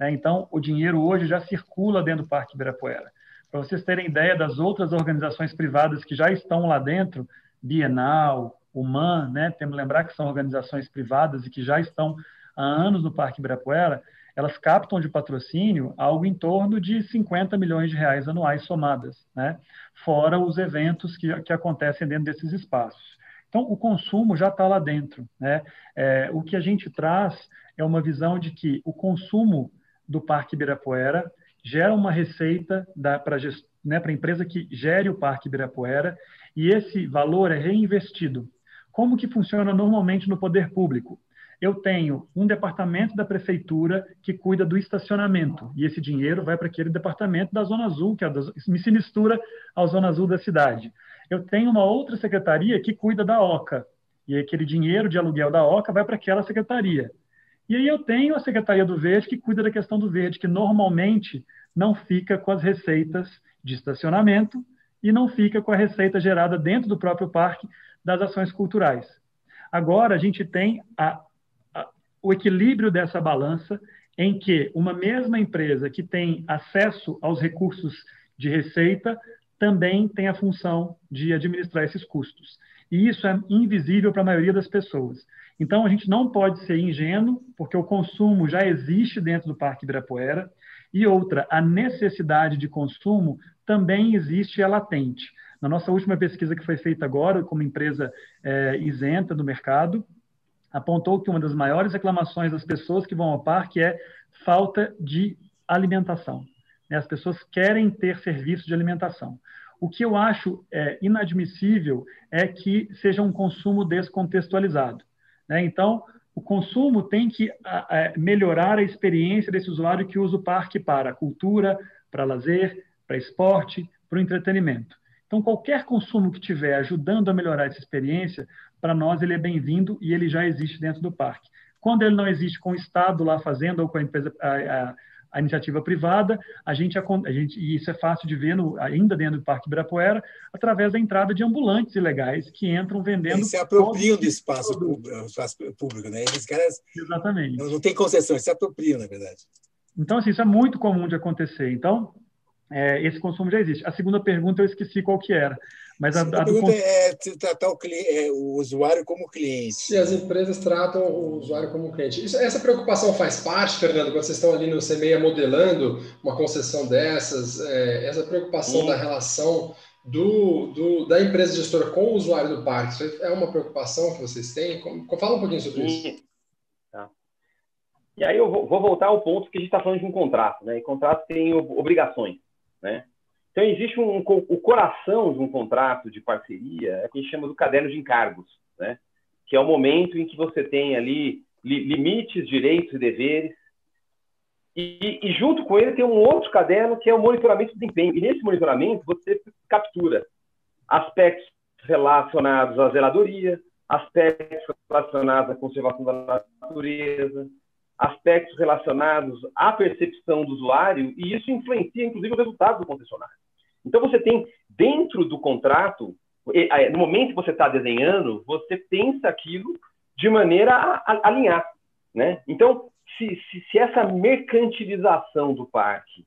É, então, o dinheiro hoje já circula dentro do Parque Ibirapuera. Para vocês terem ideia das outras organizações privadas que já estão lá dentro, Bienal, Human, né? temos que lembrar que são organizações privadas e que já estão há anos no Parque Ibirapuera, elas captam de patrocínio algo em torno de 50 milhões de reais anuais somadas, né? fora os eventos que, que acontecem dentro desses espaços. Então, o consumo já está lá dentro. Né? É, o que a gente traz é uma visão de que o consumo do Parque Ibirapuera gera uma receita para né, a empresa que gere o Parque Ibirapuera e esse valor é reinvestido. Como que funciona normalmente no poder público? Eu tenho um departamento da prefeitura que cuida do estacionamento e esse dinheiro vai para aquele departamento da Zona Azul, que é se mistura à Zona Azul da cidade. Eu tenho uma outra secretaria que cuida da OCA e aquele dinheiro de aluguel da OCA vai para aquela secretaria. E aí eu tenho a Secretaria do Verde que cuida da questão do verde, que normalmente não fica com as receitas de estacionamento e não fica com a receita gerada dentro do próprio parque das ações culturais. Agora, a gente tem a, a, o equilíbrio dessa balança em que uma mesma empresa que tem acesso aos recursos de receita também tem a função de administrar esses custos. E isso é invisível para a maioria das pessoas. Então, a gente não pode ser ingênuo, porque o consumo já existe dentro do Parque Ibirapuera, e outra, a necessidade de consumo também existe e é latente. Na nossa última pesquisa que foi feita agora, como empresa é, isenta do mercado, apontou que uma das maiores reclamações das pessoas que vão ao parque é falta de alimentação. Né? As pessoas querem ter serviço de alimentação. O que eu acho é, inadmissível é que seja um consumo descontextualizado. Né? Então, o consumo tem que a, a, melhorar a experiência desse usuário que usa o parque para cultura, para lazer, para esporte, para o entretenimento. Então, qualquer consumo que tiver ajudando a melhorar essa experiência, para nós ele é bem-vindo e ele já existe dentro do parque. Quando ele não existe com o Estado lá fazendo ou com a empresa, a, a iniciativa privada, a gente, a gente, e isso é fácil de ver no, ainda dentro do Parque Ibirapuera, através da entrada de ambulantes ilegais que entram vendendo. Eles se apropriam do espaço público, espaço público, né? Eles caras Exatamente. Não, não tem concessão, eles se apropriam, na verdade. Então, assim, isso é muito comum de acontecer. Então, é, esse consumo já existe. A segunda pergunta eu esqueci qual que era. Mas a, a, a pergunta é tratar o, cliente, é, o, usuário como cliente. Se as empresas tratam o usuário como cliente. Isso, essa preocupação faz parte, Fernando, quando vocês estão ali no CMEIA modelando uma concessão dessas, é, essa preocupação Sim. da relação do, do, da empresa gestora com o usuário do parque, isso é uma preocupação que vocês têm? Fala um pouquinho sobre isso. Tá. E aí eu vou, vou voltar ao ponto que a gente está falando de um contrato, né? E contrato tem obrigações né? Então, existe um, o coração de um contrato de parceria, é o que a gente chama do caderno de encargos, né? que é o momento em que você tem ali limites, direitos e deveres, e, e, junto com ele tem um outro caderno que é o monitoramento do desempenho. E nesse monitoramento você captura aspectos relacionados à zeladoria, aspectos relacionados à conservação da natureza, aspectos relacionados à percepção do usuário e isso influencia, inclusive, o resultado do concessionário. Então, você tem dentro do contrato, no momento que você está desenhando, você pensa aquilo de maneira a, a alinhar. Né? Então, se, se, se, essa mercantilização do parque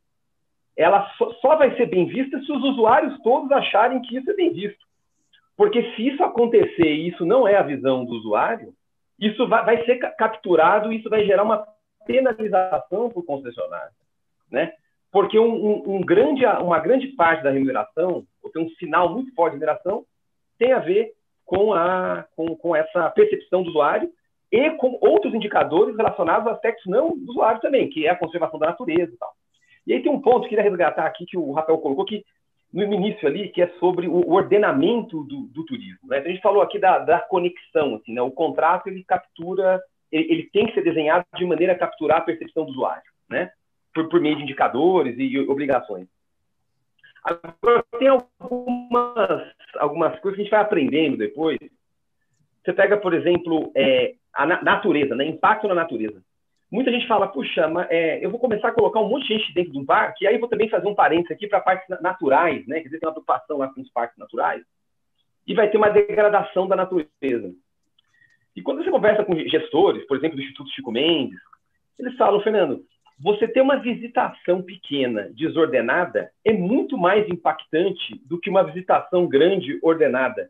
ela só, só vai ser bem vista se os usuários todos acharem que isso é bem visto. Porque se isso acontecer e isso não é a visão do usuário, isso vai, vai ser capturado, isso vai gerar uma penalização para o concessionário, né? Porque um, um, um, grande, uma grande parte da remuneração, ou tem um sinal muito forte de remuneração, tem a ver com, a, com, com essa percepção do usuário e com outros indicadores relacionados a aspectos não do usuário também, que é a conservação da natureza e tal. E aí tem um ponto que queria resgatar aqui, que o Rafael colocou, que no início ali, que é sobre o ordenamento do, do turismo. Né? Então, a gente falou aqui da, da conexão, assim, né? o contrato ele captura, ele, ele, tem que ser desenhado de maneira a capturar a percepção do usuário, né? Por, por meio de indicadores e, e obrigações. Agora, tem algumas, algumas coisas que a gente vai aprendendo depois. Você pega, por exemplo, é, a natureza, né? impacto na natureza. Muita gente fala, puxa, mas, é, eu vou começar a colocar um monte de gente dentro de um parque, e aí vou também fazer um parênteses aqui para parques naturais, né? Quer dizer, tem uma preocupação lá com os parques naturais, e vai ter uma degradação da natureza. E quando você conversa com gestores, por exemplo, do Instituto Chico Mendes, eles falam, Fernando, você ter uma visitação pequena, desordenada, é muito mais impactante do que uma visitação grande, ordenada.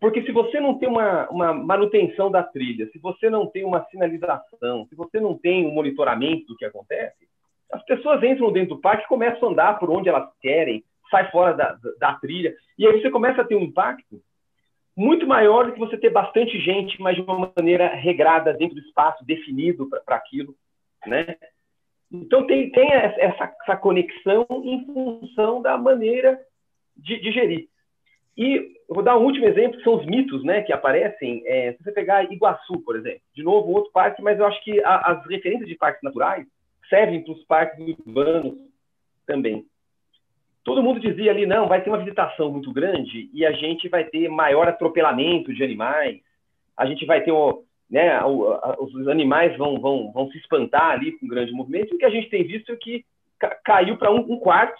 Porque se você não tem uma, uma, manutenção da trilha, se você não tem uma sinalização, se você não tem um monitoramento do que acontece, as pessoas entram dentro do parque começam a andar por onde elas querem, sai fora da, da, da trilha, e aí você começa a ter um impacto muito maior do que você ter bastante gente, mas de uma maneira regrada, dentro do espaço definido para aquilo, né? Então tem, tem essa, essa, conexão em função da maneira de, de gerir. E vou dar um último exemplo, que são os mitos né, que aparecem. É, se você pegar Iguaçu, por exemplo, de novo, outro parque, mas eu acho que a, as referências de parques naturais servem para os parques urbanos também. Todo mundo dizia ali, não, vai ter uma visitação muito grande e a gente vai ter maior atropelamento de animais, a gente vai ter, né, os animais vão, vão, vão se espantar ali com grande movimento, e o que a gente tem visto é que caiu para um, quarto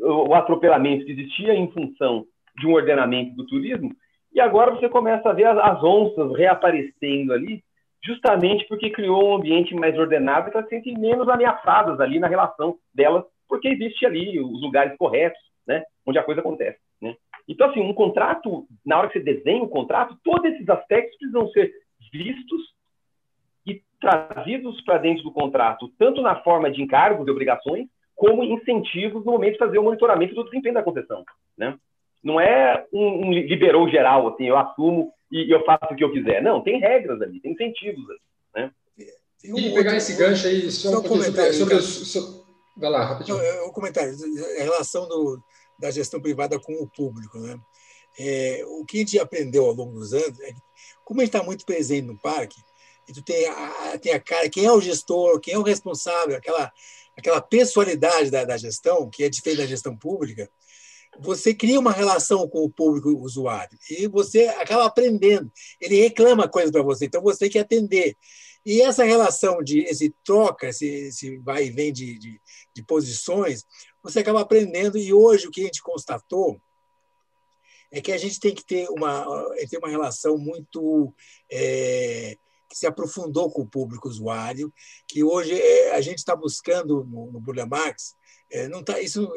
o atropelamento que existia em função de um ordenamento do turismo, e agora você começa a ver as, as onças reaparecendo ali, justamente porque criou um ambiente mais ordenado e elas se sentem menos ameaçadas ali na relação delas, porque existe ali os lugares corretos, né, onde a coisa acontece, né? Então, assim, um contrato, na hora que você desenha o um contrato, todos esses aspectos precisam ser vistos e trazidos para dentro do contrato, tanto na forma de encargos e obrigações, como incentivos no momento de fazer o monitoramento do desempenho da concessão, né? não é um, um liberou geral, assim, eu assumo e, eu faço o que eu quiser. Não, tem regras ali, tem incentivos ali, né? Um e pegar esse gancho aí, só, um comentário sobre, sobre, sobre, Vai lá, rapidinho. Um comentário, a relação do, da gestão privada com o público, né? É, o que a gente aprendeu ao longo dos anos é que, como a gente está muito presente no parque, tu tem a, tem a cara, quem é o gestor, quem é o responsável, aquela, aquela pessoalidade da, da gestão, que é diferente da gestão pública, você cria uma relação com o público usuário e você acaba aprendendo. Ele reclama coisas para você, então você tem que atender. E essa relação de esse troca, esse, esse vai e vem de, de, de, posições, você acaba aprendendo. E hoje o que a gente constatou é que a gente tem que ter uma, ter uma relação muito é, que se aprofundou com o público usuário, que hoje é, a gente está buscando no, no Burle Marx é, não tá, isso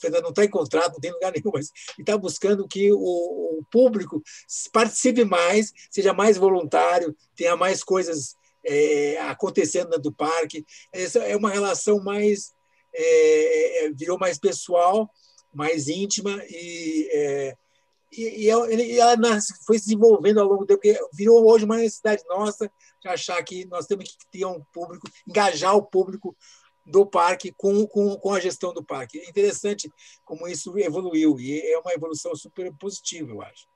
Fernando, não está em contrato, não tem lugar nenhum, mas está buscando que o, o, público participe mais, seja mais voluntário, tenha mais coisas é, acontecendo dentro do parque. Essa é uma relação mais é virou mais pessoal, mais íntima e, é, e, e ela foi se desenvolvendo ao longo do tempo, porque virou hoje uma necessidade nossa de achar que nós temos que ter um público, engajar o público do parque com, com, com a gestão do parque. É interessante como isso evoluiu, e é uma evolução super positiva, eu acho.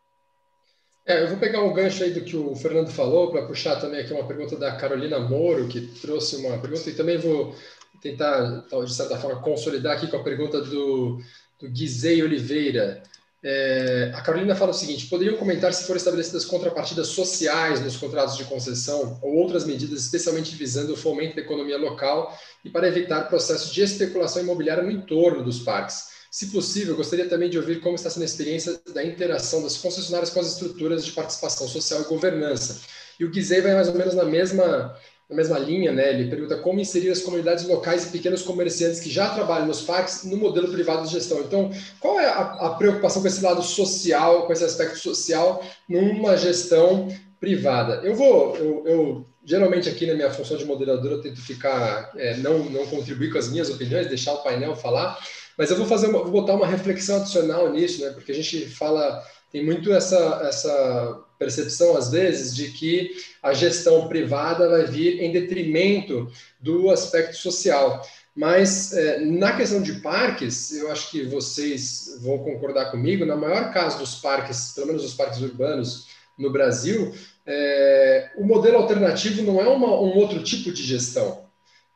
É, eu vou pegar um gancho aí do que o Fernando falou, para puxar também aqui uma pergunta da Carolina Moro, que trouxe uma pergunta, e também vou tentar, de certa forma, consolidar aqui com a pergunta do, do Guizei Oliveira. É, a Carolina fala o seguinte: poderiam comentar se foram estabelecidas contrapartidas sociais nos contratos de concessão ou outras medidas, especialmente visando o fomento da economia local e para evitar processos de especulação imobiliária no entorno dos parques? Se possível, gostaria também de ouvir como está sendo a experiência da interação das concessionárias com as estruturas de participação social e governança. E o Guizei vai mais ou menos na mesma na mesma linha, né? Ele pergunta como inserir as comunidades locais e pequenos comerciantes que já trabalham nos parques no modelo privado de gestão. Então, qual é a, a preocupação com esse lado social, com esse aspecto social, numa gestão privada. Eu vou, eu, eu, geralmente aqui na minha função de moderador eu tento ficar, é, não, não contribuir com as minhas opiniões, deixar o painel falar, mas eu vou fazer, uma, vou botar uma reflexão adicional nisso, né? Porque a gente fala, tem muito essa, essa percepção às vezes de que a gestão privada vai vir em detrimento do aspecto social. Mas é, na questão de parques, eu acho que vocês vão concordar comigo, na maior caso dos parques, pelo menos os parques urbanos no Brasil, é, o modelo alternativo não é uma, um outro tipo de gestão.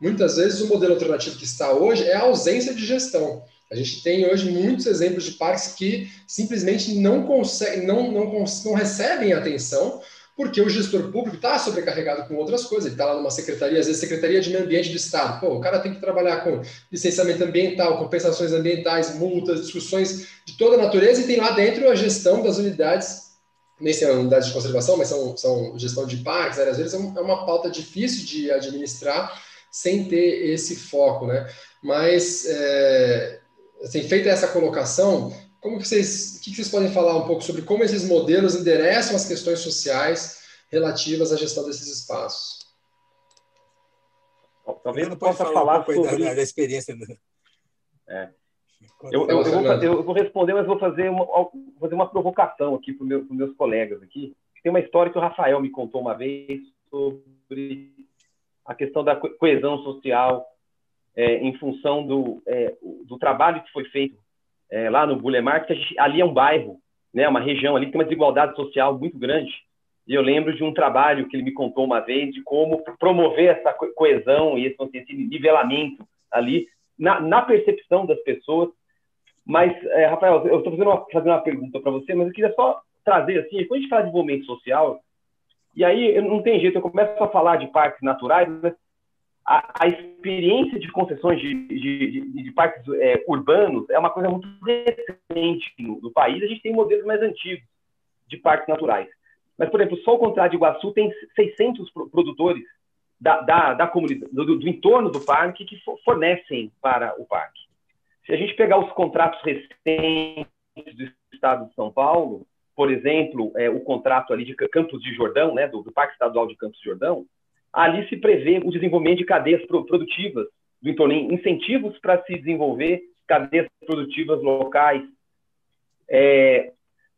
Muitas vezes o modelo alternativo que está hoje é a ausência de gestão. A gente tem hoje muitos exemplos de parques que simplesmente não conseguem, não, não, não recebem atenção porque o gestor público está sobrecarregado com outras coisas. Ele está lá numa secretaria, às vezes Secretaria de Meio Ambiente do Estado. Pô, o cara tem que trabalhar com licenciamento ambiental, compensações ambientais, multas, discussões de toda a natureza, e tem lá dentro a gestão das unidades nem sei unidades de conservação, mas são, são gestão de parques, áreas verdes, é, é uma pauta difícil de administrar sem ter esse foco, né? Mas, é, assim, feita essa colocação, como que vocês, o que vocês podem falar um pouco sobre como esses modelos endereçam as questões sociais relativas à gestão desses espaços? Talvez não possa falar, falar um sobre... da, da experiência. Né? É. Eu, eu, eu, vou, eu, vou, responder, mas vou fazer uma, fazer uma provocação aqui para meu, os meus colegas aqui. Tem uma história que o Rafael me contou uma vez sobre a questão da coesão social é, em função do, é, do trabalho que foi feito é, lá no Bulemar, que ali é um bairro, né, uma região ali que tem uma desigualdade social muito grande. E eu lembro de um trabalho que ele me contou uma vez de como promover essa coesão e esse, esse nivelamento ali na, na percepção das pessoas. Mas, é, Rafael, eu estou fazendo fazendo uma pergunta para você, mas eu queria só trazer assim, quando a gente fala de desenvolvimento social, e aí não tem jeito, eu começo a falar de parques naturais, mas a, a experiência de concessões de, de, de, de parques é, urbanos é uma coisa muito recente no, no, país, a gente tem modelos mais antigos de parques naturais. Mas, por exemplo, só o Contrato de Iguaçu tem 600 produtores da, da, da comunidade, do, do, entorno do parque que fornecem para o parque. Se a gente pegar os contratos recentes do Estado de São Paulo, por exemplo, é, o contrato ali de Campos de Jordão, né, do, do, Parque Estadual de Campos de Jordão, ali se prevê o desenvolvimento de cadeias produtivas do entorno, incentivos para se desenvolver cadeias produtivas locais. É,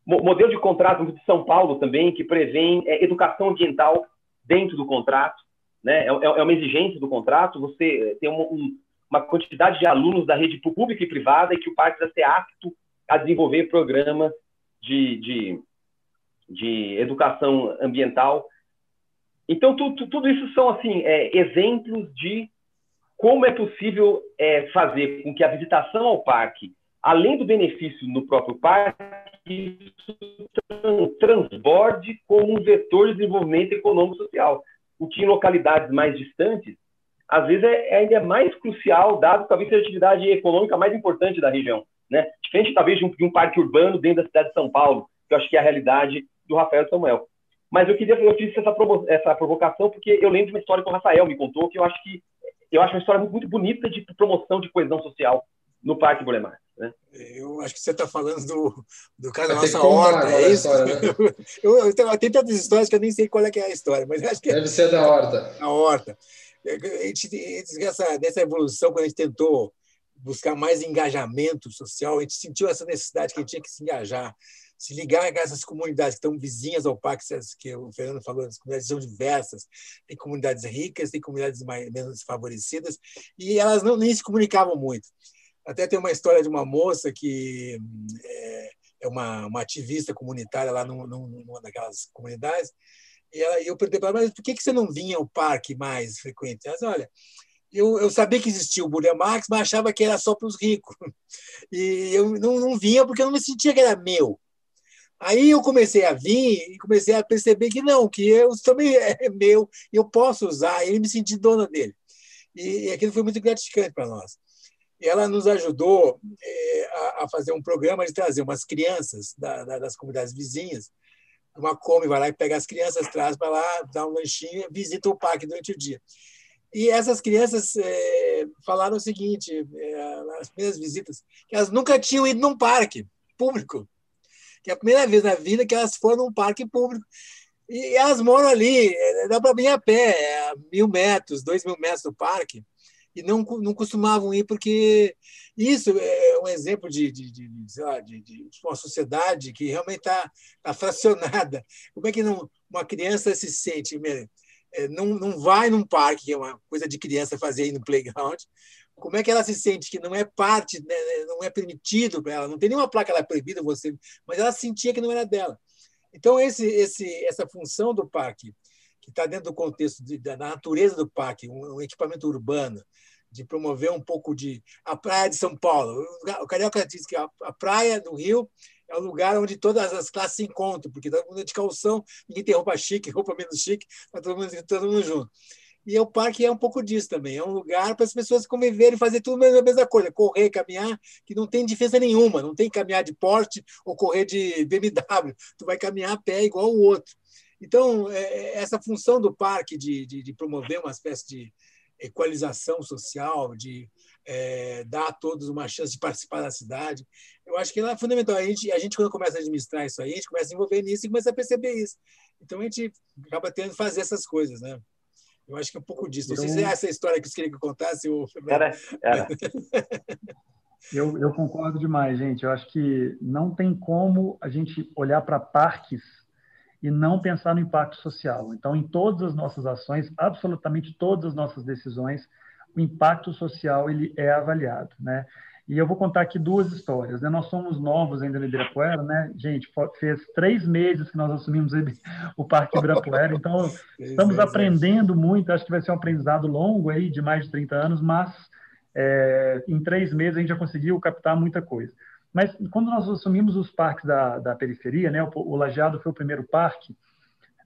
modelo de contrato de São Paulo também, que prevê é, educação ambiental dentro do contrato né? É, é, é uma exigência do contrato, você tem uma, um, uma quantidade de alunos da rede pública e privada e que o parque precisa ser apto a desenvolver programas de, de, de educação ambiental. Então, tu, tu, tudo isso são assim é, exemplos de como é possível é, fazer com que a visitação ao parque, além do benefício no próprio parque, transborde como um vetor de desenvolvimento econômico e social o que em localidades mais distantes, às vezes é, é ainda mais crucial, dado que talvez seja a atividade econômica mais importante da região. Né? Diferente, talvez, de um, de um, parque urbano dentro da cidade de São Paulo, que eu acho que é a realidade do Rafael Samuel. Mas eu queria, eu fiz essa, provo essa provocação porque eu lembro de uma história que o Rafael me contou, que eu acho que eu acho uma história muito, bonita de promoção de coesão social no Parque Bolemar. Né? Eu acho que você está falando do, do caso da nossa horta, é isso? História, né? eu, eu, tenho, tem tantas histórias que eu nem sei qual é, que é a história, mas acho que Deve é, ser da horta. A horta. A gente, essa, dessa evolução, quando a gente tentou buscar mais engajamento social, a gente sentiu essa necessidade que a gente tinha que se engajar, se ligar com essas comunidades que estão vizinhas ao parque, que o Fernando falou, as comunidades são diversas, tem comunidades ricas, tem comunidades mais, menos favorecidas, e elas não nem se comunicavam muito. Até tem uma história de uma moça que é, é uma, uma ativista comunitária lá num, numa daquelas comunidades. E, ela, eu perguntei para ela, mas por que, que você não vinha ao parque mais frequente? Ela disse, olha, eu, eu sabia que existia o Burle Marx, mas achava que era só para os ricos. E eu não, não vinha porque eu não me sentia que era meu. Aí eu comecei a vir e comecei a perceber que não, que eu também é meu, eu posso usar, e me senti dona dele. E, e aquilo foi muito gratificante para nós ela nos ajudou é, a, a, fazer um programa de trazer umas crianças da, da, das comunidades vizinhas. Uma come vai lá e pega as crianças, traz para lá, dá um lanchinho, visita o parque durante o dia. E essas crianças é, falaram o seguinte, é, nas primeiras visitas, que elas nunca tinham ido num parque público. Que é a primeira vez na vida que elas foram num parque público. E elas moram ali, é, dá para vir a pé, é mil metros, dois mil metros do parque, e não, não costumavam ir porque isso é um exemplo de, de, de, de, de uma sociedade que realmente está tá fracionada. Como é que não, uma criança se sente é, não, não vai num parque, que é uma coisa de criança fazer aí no playground, como é que ela se sente que não é parte, né, não é permitido para ela, não tem nenhuma placa ela é proibida você, mas ela sentia que não era dela. Então esse, esse, essa função do parque, que está dentro do contexto de, da natureza do parque, um, um, equipamento urbano, de promover um pouco de a praia de São Paulo. O carioca diz que a, a praia do Rio é o lugar onde todas as classes se encontram, porque todo mundo é de calção, ninguém tem roupa chique, roupa menos chique, está todo mundo, todo mundo junto. E o parque é um pouco disso também. É um lugar para as pessoas conviverem fazer tudo a mesma coisa. Correr, caminhar, que não tem diferença nenhuma. Não tem caminhar de Porsche ou correr de BMW. Tu vai caminhar a pé igual o outro. Então, é, é, essa função do parque de, de, de promover uma espécie de equalização social, de é, dar a todos uma chance de participar da cidade, eu acho que ela é fundamental. A gente, a gente, quando começa a administrar isso aí, a gente começa a envolver nisso e começa a perceber isso. Então, a gente acaba tendo que fazer essas coisas, né? Eu acho que é um pouco disso. Não sei se é essa história que você queria que eu contasse. Ou... Era, era. eu, eu concordo demais, gente. Eu acho que não tem como a gente olhar para parques e não pensar no impacto social. Então, em todas as nossas ações, absolutamente todas as nossas decisões, o impacto social ele é avaliado, né? E eu vou contar aqui duas histórias. Né? Nós somos novos ainda no Ibirapuera, né? Gente, fez três meses que nós assumimos o Parque Ibirapuera, então estamos aprendendo muito. Acho que vai ser um aprendizado longo aí, de mais de 30 anos, mas é, em três meses a gente já conseguiu captar muita coisa. Mas quando nós assumimos os parques da, da periferia, né? O, o Lajeado foi o primeiro parque,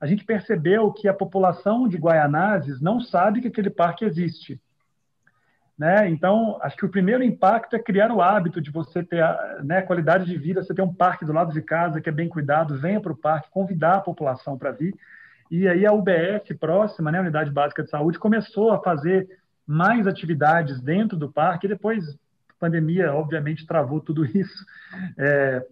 a gente percebeu que a população de Guaianazes não sabe que aquele parque existe. Né? Então, acho que o primeiro impacto é criar o hábito de você ter né, qualidade de vida, você ter um parque do lado de casa que é bem cuidado, venha para o parque, convidar a população para vir. E aí a UBS próxima, né, a Unidade Básica de Saúde, começou a fazer mais atividades dentro do parque, e depois a pandemia, obviamente, travou tudo isso. É,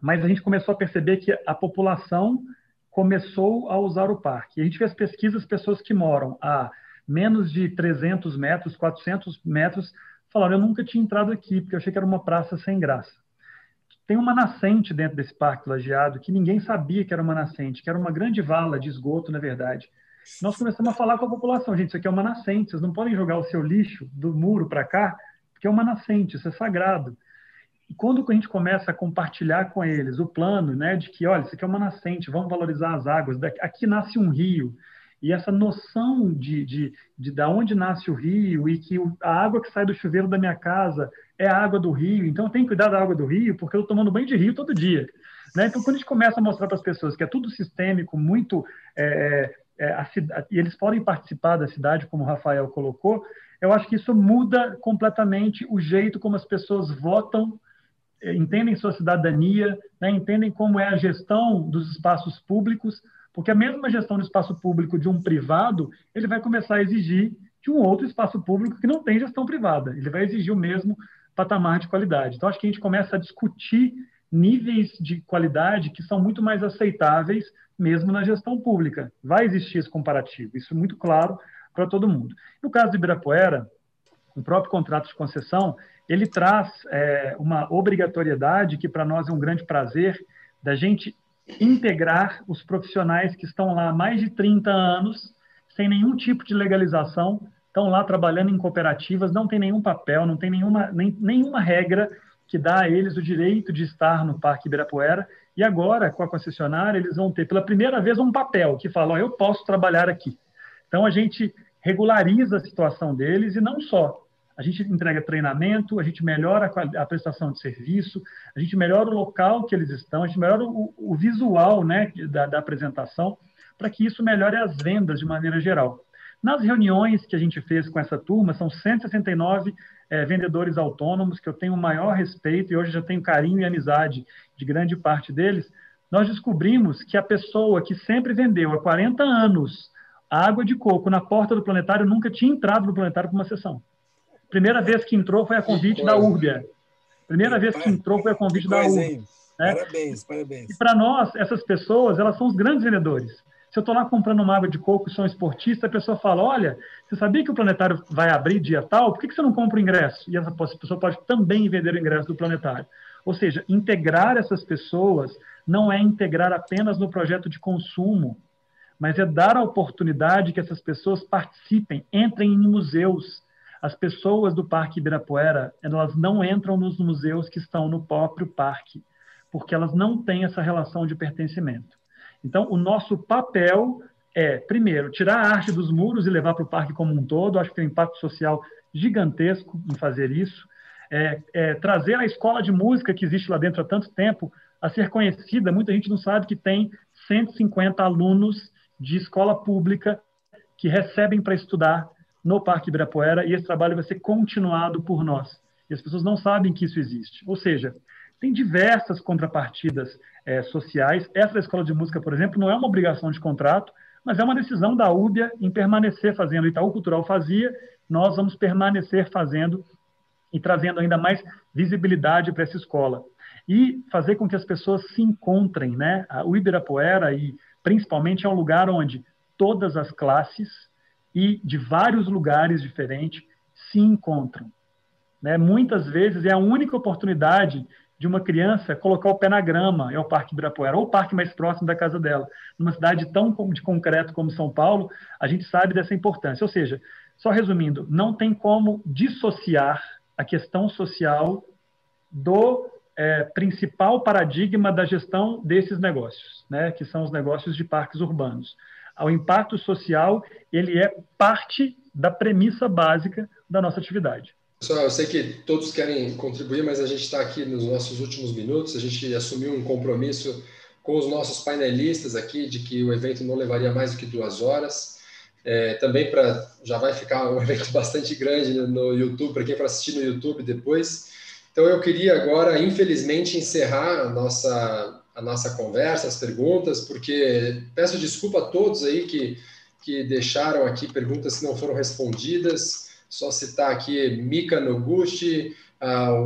mas a gente começou a perceber que a população começou a usar o parque. A gente fez pesquisas, pessoas que moram a menos de 300 metros, 400 metros, falaram: Eu nunca tinha entrado aqui, porque eu achei que era uma praça sem graça. Tem uma nascente dentro desse parque lajeado que ninguém sabia que era uma nascente, que era uma grande vala de esgoto, na verdade. Nós começamos a falar com a população: gente, isso aqui é uma nascente, vocês não podem jogar o seu lixo do muro para cá, porque é uma nascente, isso é sagrado. E quando a gente começa a compartilhar com eles o plano, né, de que, olha, isso aqui é uma nascente, vamos valorizar as águas, aqui nasce um rio, e essa noção de, de, de, de onde nasce o rio e que a água que sai do chuveiro da minha casa é a água do rio, então eu tenho que cuidar da água do rio porque eu estou tomando banho de rio todo dia. Né? Então, quando a gente começa a mostrar para as pessoas que é tudo sistêmico, muito. É, é, a, e eles podem participar da cidade, como o Rafael colocou, eu acho que isso muda completamente o jeito como as pessoas votam, é, entendem sua cidadania, né? entendem como é a gestão dos espaços públicos, porque a mesma gestão do espaço público de um privado, ele vai começar a exigir de um outro espaço público que não tem gestão privada. Ele vai exigir o mesmo patamar de qualidade. Então, acho que a gente começa a discutir níveis de qualidade que são muito mais aceitáveis mesmo na gestão pública. Vai existir esse comparativo, isso é muito claro para todo mundo. No caso de Ibirapuera, o próprio contrato de concessão, ele traz é, uma obrigatoriedade que para nós é um grande prazer da gente integrar os profissionais que estão lá há mais de 30 anos, sem nenhum tipo de legalização, estão lá trabalhando em cooperativas, não tem nenhum papel, não tem nenhuma, nem, nenhuma regra que dá a eles o direito de estar no Parque Ibirapuera. E agora, com a concessionária, eles vão ter pela primeira vez um papel que fala: eu posso trabalhar aqui. Então a gente regulariza a situação deles e não só a gente entrega treinamento, a gente melhora a, prestação de serviço, a gente melhora o local que eles estão, a gente melhora o, o visual né, da, da apresentação, para que isso melhore as vendas de maneira geral. Nas reuniões que a gente fez com essa turma, são 169 é, vendedores autônomos, que eu tenho o maior respeito e hoje já tenho carinho e amizade de grande parte deles. Nós descobrimos que a pessoa que sempre vendeu há 40 anos água de coco na porta do planetário nunca tinha entrado no planetário para uma sessão. Primeira vez que entrou foi a convite da Urbia. Primeira vez que entrou foi a convite da Urbia. Né? Parabéns, parabéns. E para nós, essas pessoas, elas são os grandes vendedores. Se eu estou lá comprando uma água de coco e sou um esportista, a pessoa fala: Olha, você sabia que o planetário vai abrir dia tal? Por que você não compra o ingresso? E essa pessoa pode também vender o ingresso do planetário. Ou seja, integrar essas pessoas não é integrar apenas no projeto de consumo, mas é dar a oportunidade que essas pessoas participem, entrem em museus. As pessoas do Parque Ibirapuera, elas não entram nos museus que estão no próprio parque, porque elas não têm essa relação de pertencimento. Então, o nosso papel é, primeiro, tirar a arte dos muros e levar para o parque como um todo. Acho que tem um impacto social gigantesco em fazer isso. É, é, trazer a escola de música que existe lá dentro há tanto tempo a ser conhecida. Muita gente não sabe que tem 150 alunos de escola pública que recebem para estudar no Parque Ibirapuera e esse trabalho vai ser continuado por nós. E as pessoas não sabem que isso existe. Ou seja, tem diversas contrapartidas é, sociais. Essa da escola de música, por exemplo, não é uma obrigação de contrato, mas é uma decisão da UBIA em permanecer fazendo. O Itaú Cultural fazia, nós vamos permanecer fazendo e trazendo ainda mais visibilidade para essa escola. E fazer com que as pessoas se encontrem. Né? O Ibirapuera e principalmente é um lugar onde todas as classes e de vários lugares diferentes se encontram. Né? Muitas vezes é a única oportunidade de uma criança colocar o pé na grama, é o Parque Ibirapuera, ou o parque mais próximo da casa dela. Numa cidade tão de concreto como São Paulo, a gente sabe dessa importância. Ou seja, só resumindo, não tem como dissociar a questão social do é, principal paradigma da gestão desses negócios, né, que são os negócios de parques urbanos. O impacto social ele é parte da premissa básica da nossa atividade. Pessoal, eu sei que todos querem contribuir, mas a gente está aqui nos nossos últimos minutos. A gente assumiu um compromisso com os nossos painelistas aqui de que o evento não levaria mais do que duas horas. É, também para já vai ficar um evento bastante grande no YouTube para quem for assistir no YouTube depois. Então, eu queria agora, infelizmente, encerrar a nossa, a nossa conversa, as perguntas, porque peço desculpa a todos aí que, que deixaram aqui perguntas que não foram respondidas. Só citar aqui Mica Noguchi,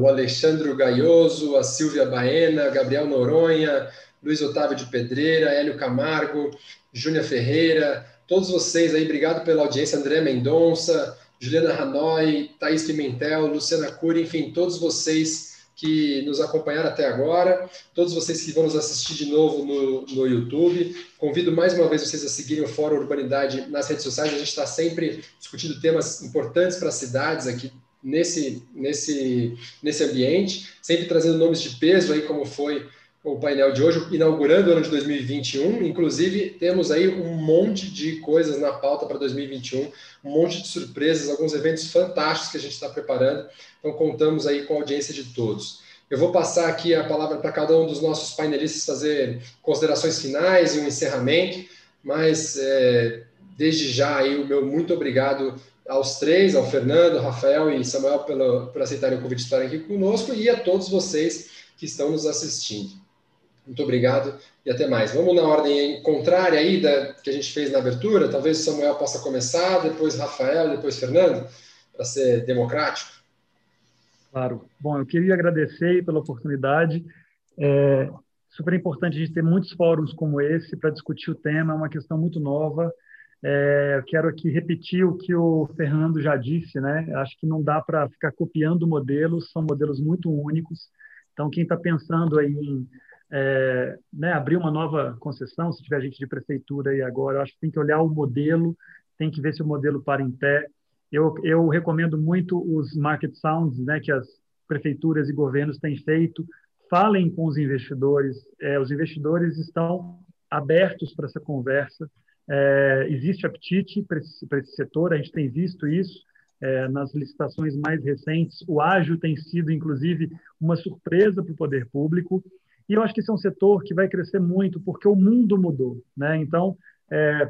o Alexandre Gaioso, a Silvia Baena, Gabriel Noronha, Luiz Otávio de Pedreira, Hélio Camargo, Júnia Ferreira, todos vocês aí, obrigado pela audiência, André Mendonça, Juliana Hanoi, Thaís Pimentel, Luciana Cury, enfim, todos vocês que nos acompanharam até agora, todos vocês que vão nos assistir de novo no, no YouTube. Convido mais uma vez vocês a seguirem o Fórum Urbanidade nas redes sociais. A gente está sempre discutindo temas importantes para as cidades aqui nesse, nesse, nesse ambiente, sempre trazendo nomes de peso aí, como foi o painel de hoje, inaugurando o ano de 2021. Inclusive, temos aí um monte de coisas na pauta para 2021, um monte de surpresas, alguns eventos fantásticos que a gente está preparando. Então, contamos aí com a audiência de todos. Eu vou passar aqui a palavra para cada um dos nossos painelistas fazer considerações finais e um encerramento, mas é, desde já aí o meu muito obrigado aos três, ao Fernando, Rafael e Samuel pelo, por aceitarem o convite de estarem aqui conosco e a todos vocês que estão nos assistindo. Muito obrigado e até mais. Vamos na ordem contrária aí da, que a gente fez na abertura. Talvez o Samuel possa começar, depois Rafael, depois Fernando, para ser democrático. Claro. Bom, eu queria agradecer pela oportunidade. É super importante a gente ter muitos fóruns como esse para discutir o tema. É uma questão muito nova. É, eu quero aqui repetir o que o Fernando já disse, né? Acho que não dá para ficar copiando modelos, são modelos muito únicos. Então, quem está pensando aí em é, né, abrir uma nova concessão, se tiver gente de prefeitura aí agora, eu acho que tem que olhar o modelo, tem que ver se o modelo para em pé. Eu, eu recomendo muito os market sounds, né, que as prefeituras e governos têm feito. Falem com os investidores. É, os investidores estão abertos para essa conversa. É, existe apetite para esse, esse setor, a gente tem visto isso. É, nas licitações mais recentes, o ágil tem sido, inclusive, uma surpresa para o poder público. E eu acho que esse é um setor que vai crescer muito, porque o mundo mudou. Né? Então, é,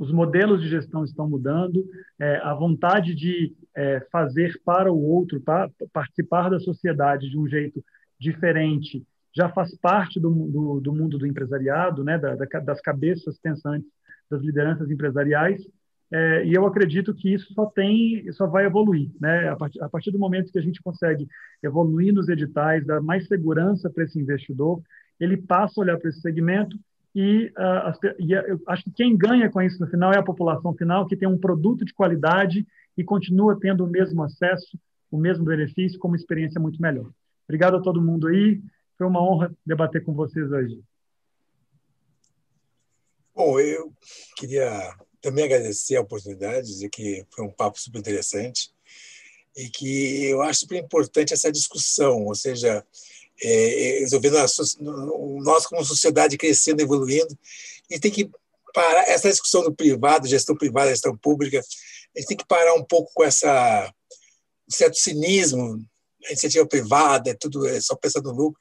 os modelos de gestão estão mudando, é, a vontade de é, fazer para o outro, para participar da sociedade de um jeito diferente, já faz parte do, do, do mundo do empresariado, né? Da, da, das cabeças pensantes das lideranças empresariais. É, e eu acredito que isso só tem, só vai evoluir, né? A partir, a partir do momento que a gente consegue evoluir nos editais, dar mais segurança para esse investidor, ele passa a olhar para esse segmento e, uh, as, e eu acho que quem ganha com isso no final é a população final, que tem um produto de qualidade e continua tendo o mesmo acesso, o mesmo benefício, com uma experiência muito melhor. Obrigado a todo mundo aí. Foi uma honra debater com vocês hoje. Bom, eu queria também agradecer a oportunidade, dizer que foi um papo super interessante e que eu acho super importante essa discussão, ou seja, é, resolvendo a, nós como sociedade crescendo, evoluindo, e tem que parar essa discussão do privado, gestão privada, gestão pública, a gente tem que parar um pouco com essa um certo cinismo, a iniciativa privada, é tudo é só pensando no lucro,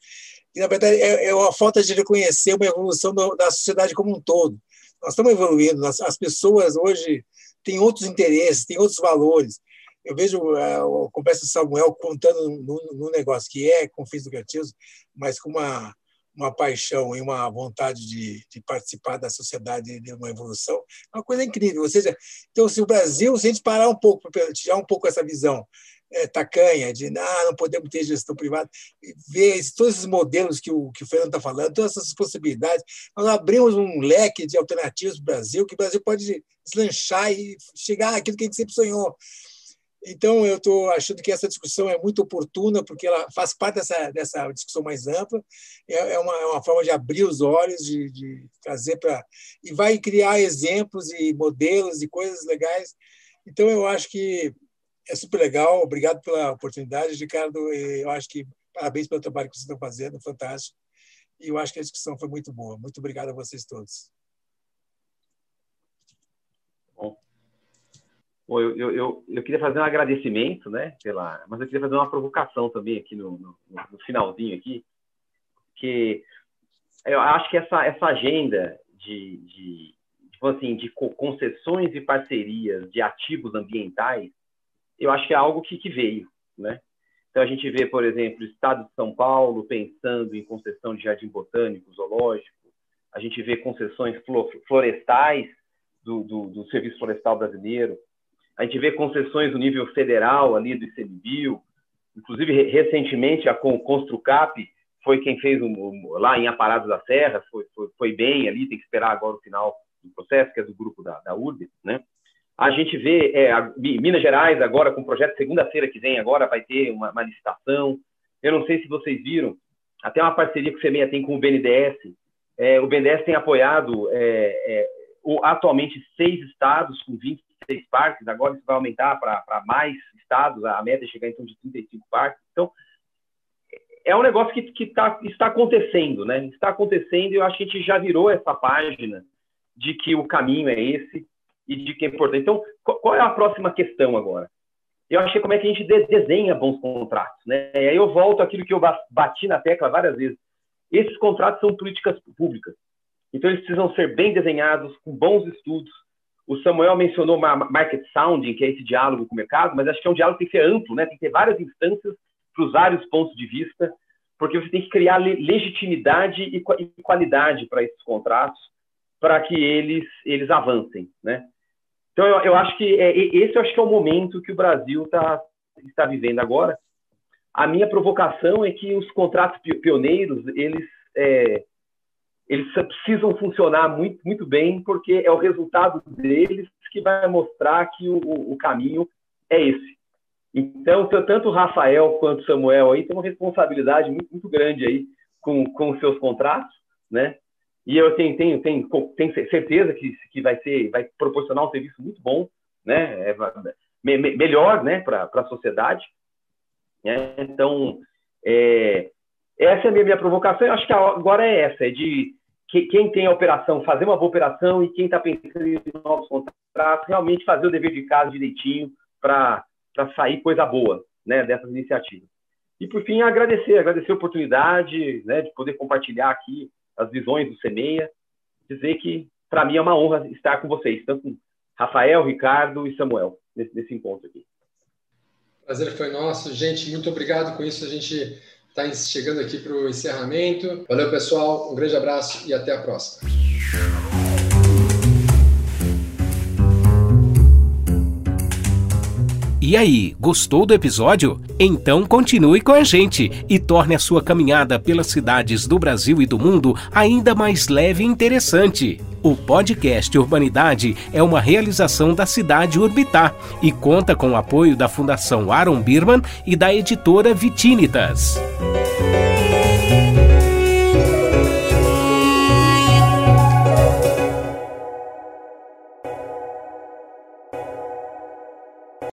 e na verdade é, é falta de reconhecer uma evolução do, da sociedade como um todo. Nós estamos evoluindo, nós, as pessoas hoje têm outros interesses, têm outros valores. Eu vejo uh, a conversa do Samuel contando num, negócio que é com fins lucrativos, mas com uma, uma paixão e uma vontade de, de, participar da sociedade de uma evolução, é uma coisa incrível. Ou seja, então, se o Brasil, se a gente parar um pouco, tirar um pouco essa visão é, tacanha, de ah, não podemos ter gestão privada, ver todos esses modelos que o, que o Fernando está falando, todas essas possibilidades. Nós abrimos um leque de alternativas para o Brasil, que o Brasil pode deslanchar e chegar àquilo que a gente sempre sonhou. Então, eu estou achando que essa discussão é muito oportuna, porque ela faz parte dessa, dessa discussão mais ampla, é, é, uma, é uma forma de abrir os olhos, de, de trazer para. e vai criar exemplos e modelos e coisas legais. Então, eu acho que é super legal. Obrigado pela oportunidade, Ricardo. Eu acho que parabéns pelo trabalho que vocês estão fazendo, fantástico. E eu acho que a discussão foi muito boa. Muito obrigado a vocês todos. Bom, eu, eu, eu, eu, queria fazer um agradecimento, né, pela, mas eu queria fazer uma provocação também aqui no, no, no finalzinho aqui, que eu acho que essa, essa agenda de, de, tipo assim, de concessões e parcerias de ativos ambientais eu acho que é algo que, que veio, né? Então a gente vê, por exemplo, o Estado de São Paulo pensando em concessão de jardim botânico, zoológico. A gente vê concessões florestais do, do, do Serviço Florestal Brasileiro. A gente vê concessões do nível federal ali do ICMBio. Inclusive, recentemente, a Construcap foi quem fez um, lá em Aparados da Serra, foi, foi, foi, bem ali, tem que esperar agora o final do processo, que é do grupo da, da URB, né? A gente vê é, a, Minas Gerais agora com o projeto segunda-feira que vem agora vai ter uma, uma, licitação. Eu não sei se vocês viram, até uma parceria que o CEMEA tem com o BNDES. É, o BNDES tem apoiado é, é, o, atualmente seis estados com 26 parques. Agora isso vai aumentar para mais estados. A meta é chegar então de 35 parques. Então é um negócio que, que tá, está acontecendo, né? Está acontecendo e eu acho que a gente já virou essa página de que o caminho é esse e de que é importante. Então, qual é a próxima questão agora? Eu achei como é que a gente desenha bons contratos, né? E aí eu volto àquilo que eu bati na tecla várias vezes. Esses contratos são políticas públicas. Então, eles precisam ser bem desenhados, com bons estudos. O Samuel mencionou market sounding, que é esse diálogo com o mercado, mas acho que é um diálogo que tem que ser amplo, né? Tem que ter várias instâncias para os pontos de vista, porque você tem que criar legitimidade e qualidade para esses contratos, para que eles, eles avancem, né? Então, eu, eu acho que é, esse eu acho que é o momento que o Brasil tá, está vivendo agora. A minha provocação é que os contratos pioneiros, eles, é, eles precisam funcionar muito, muito bem, porque é o resultado deles que vai mostrar que o, o caminho é esse. Então, tanto o Rafael quanto o Samuel aí têm uma responsabilidade muito, muito grande aí com, com os seus contratos, né? E eu tenho, tenho, tenho, tenho certeza que, que vai, ser, vai proporcionar um serviço muito bom, né? É, me, melhor né? para a sociedade. Né? Então, é, essa é a minha, minha provocação. Eu acho que agora é essa: é de que, quem tem a operação fazer uma boa operação e quem está pensando em novos contratos realmente fazer o dever de casa direitinho para sair coisa boa né, dessas iniciativas. E, por fim, agradecer, agradecer a oportunidade né, de poder compartilhar aqui as visões do CEMEIA, dizer que, para mim, é uma honra estar com vocês, tanto com Rafael, Ricardo e Samuel, nesse, nesse encontro aqui. Prazer foi nosso. Gente, muito obrigado. Com isso, a gente está chegando aqui para o encerramento. Valeu, pessoal. Um grande abraço e até a próxima. E aí, gostou do episódio? Então continue com a gente e torne a sua caminhada pelas cidades do Brasil e do mundo ainda mais leve e interessante. O podcast Urbanidade é uma realização da cidade Urbitar e conta com o apoio da Fundação Aaron Birman e da editora Vitinitas.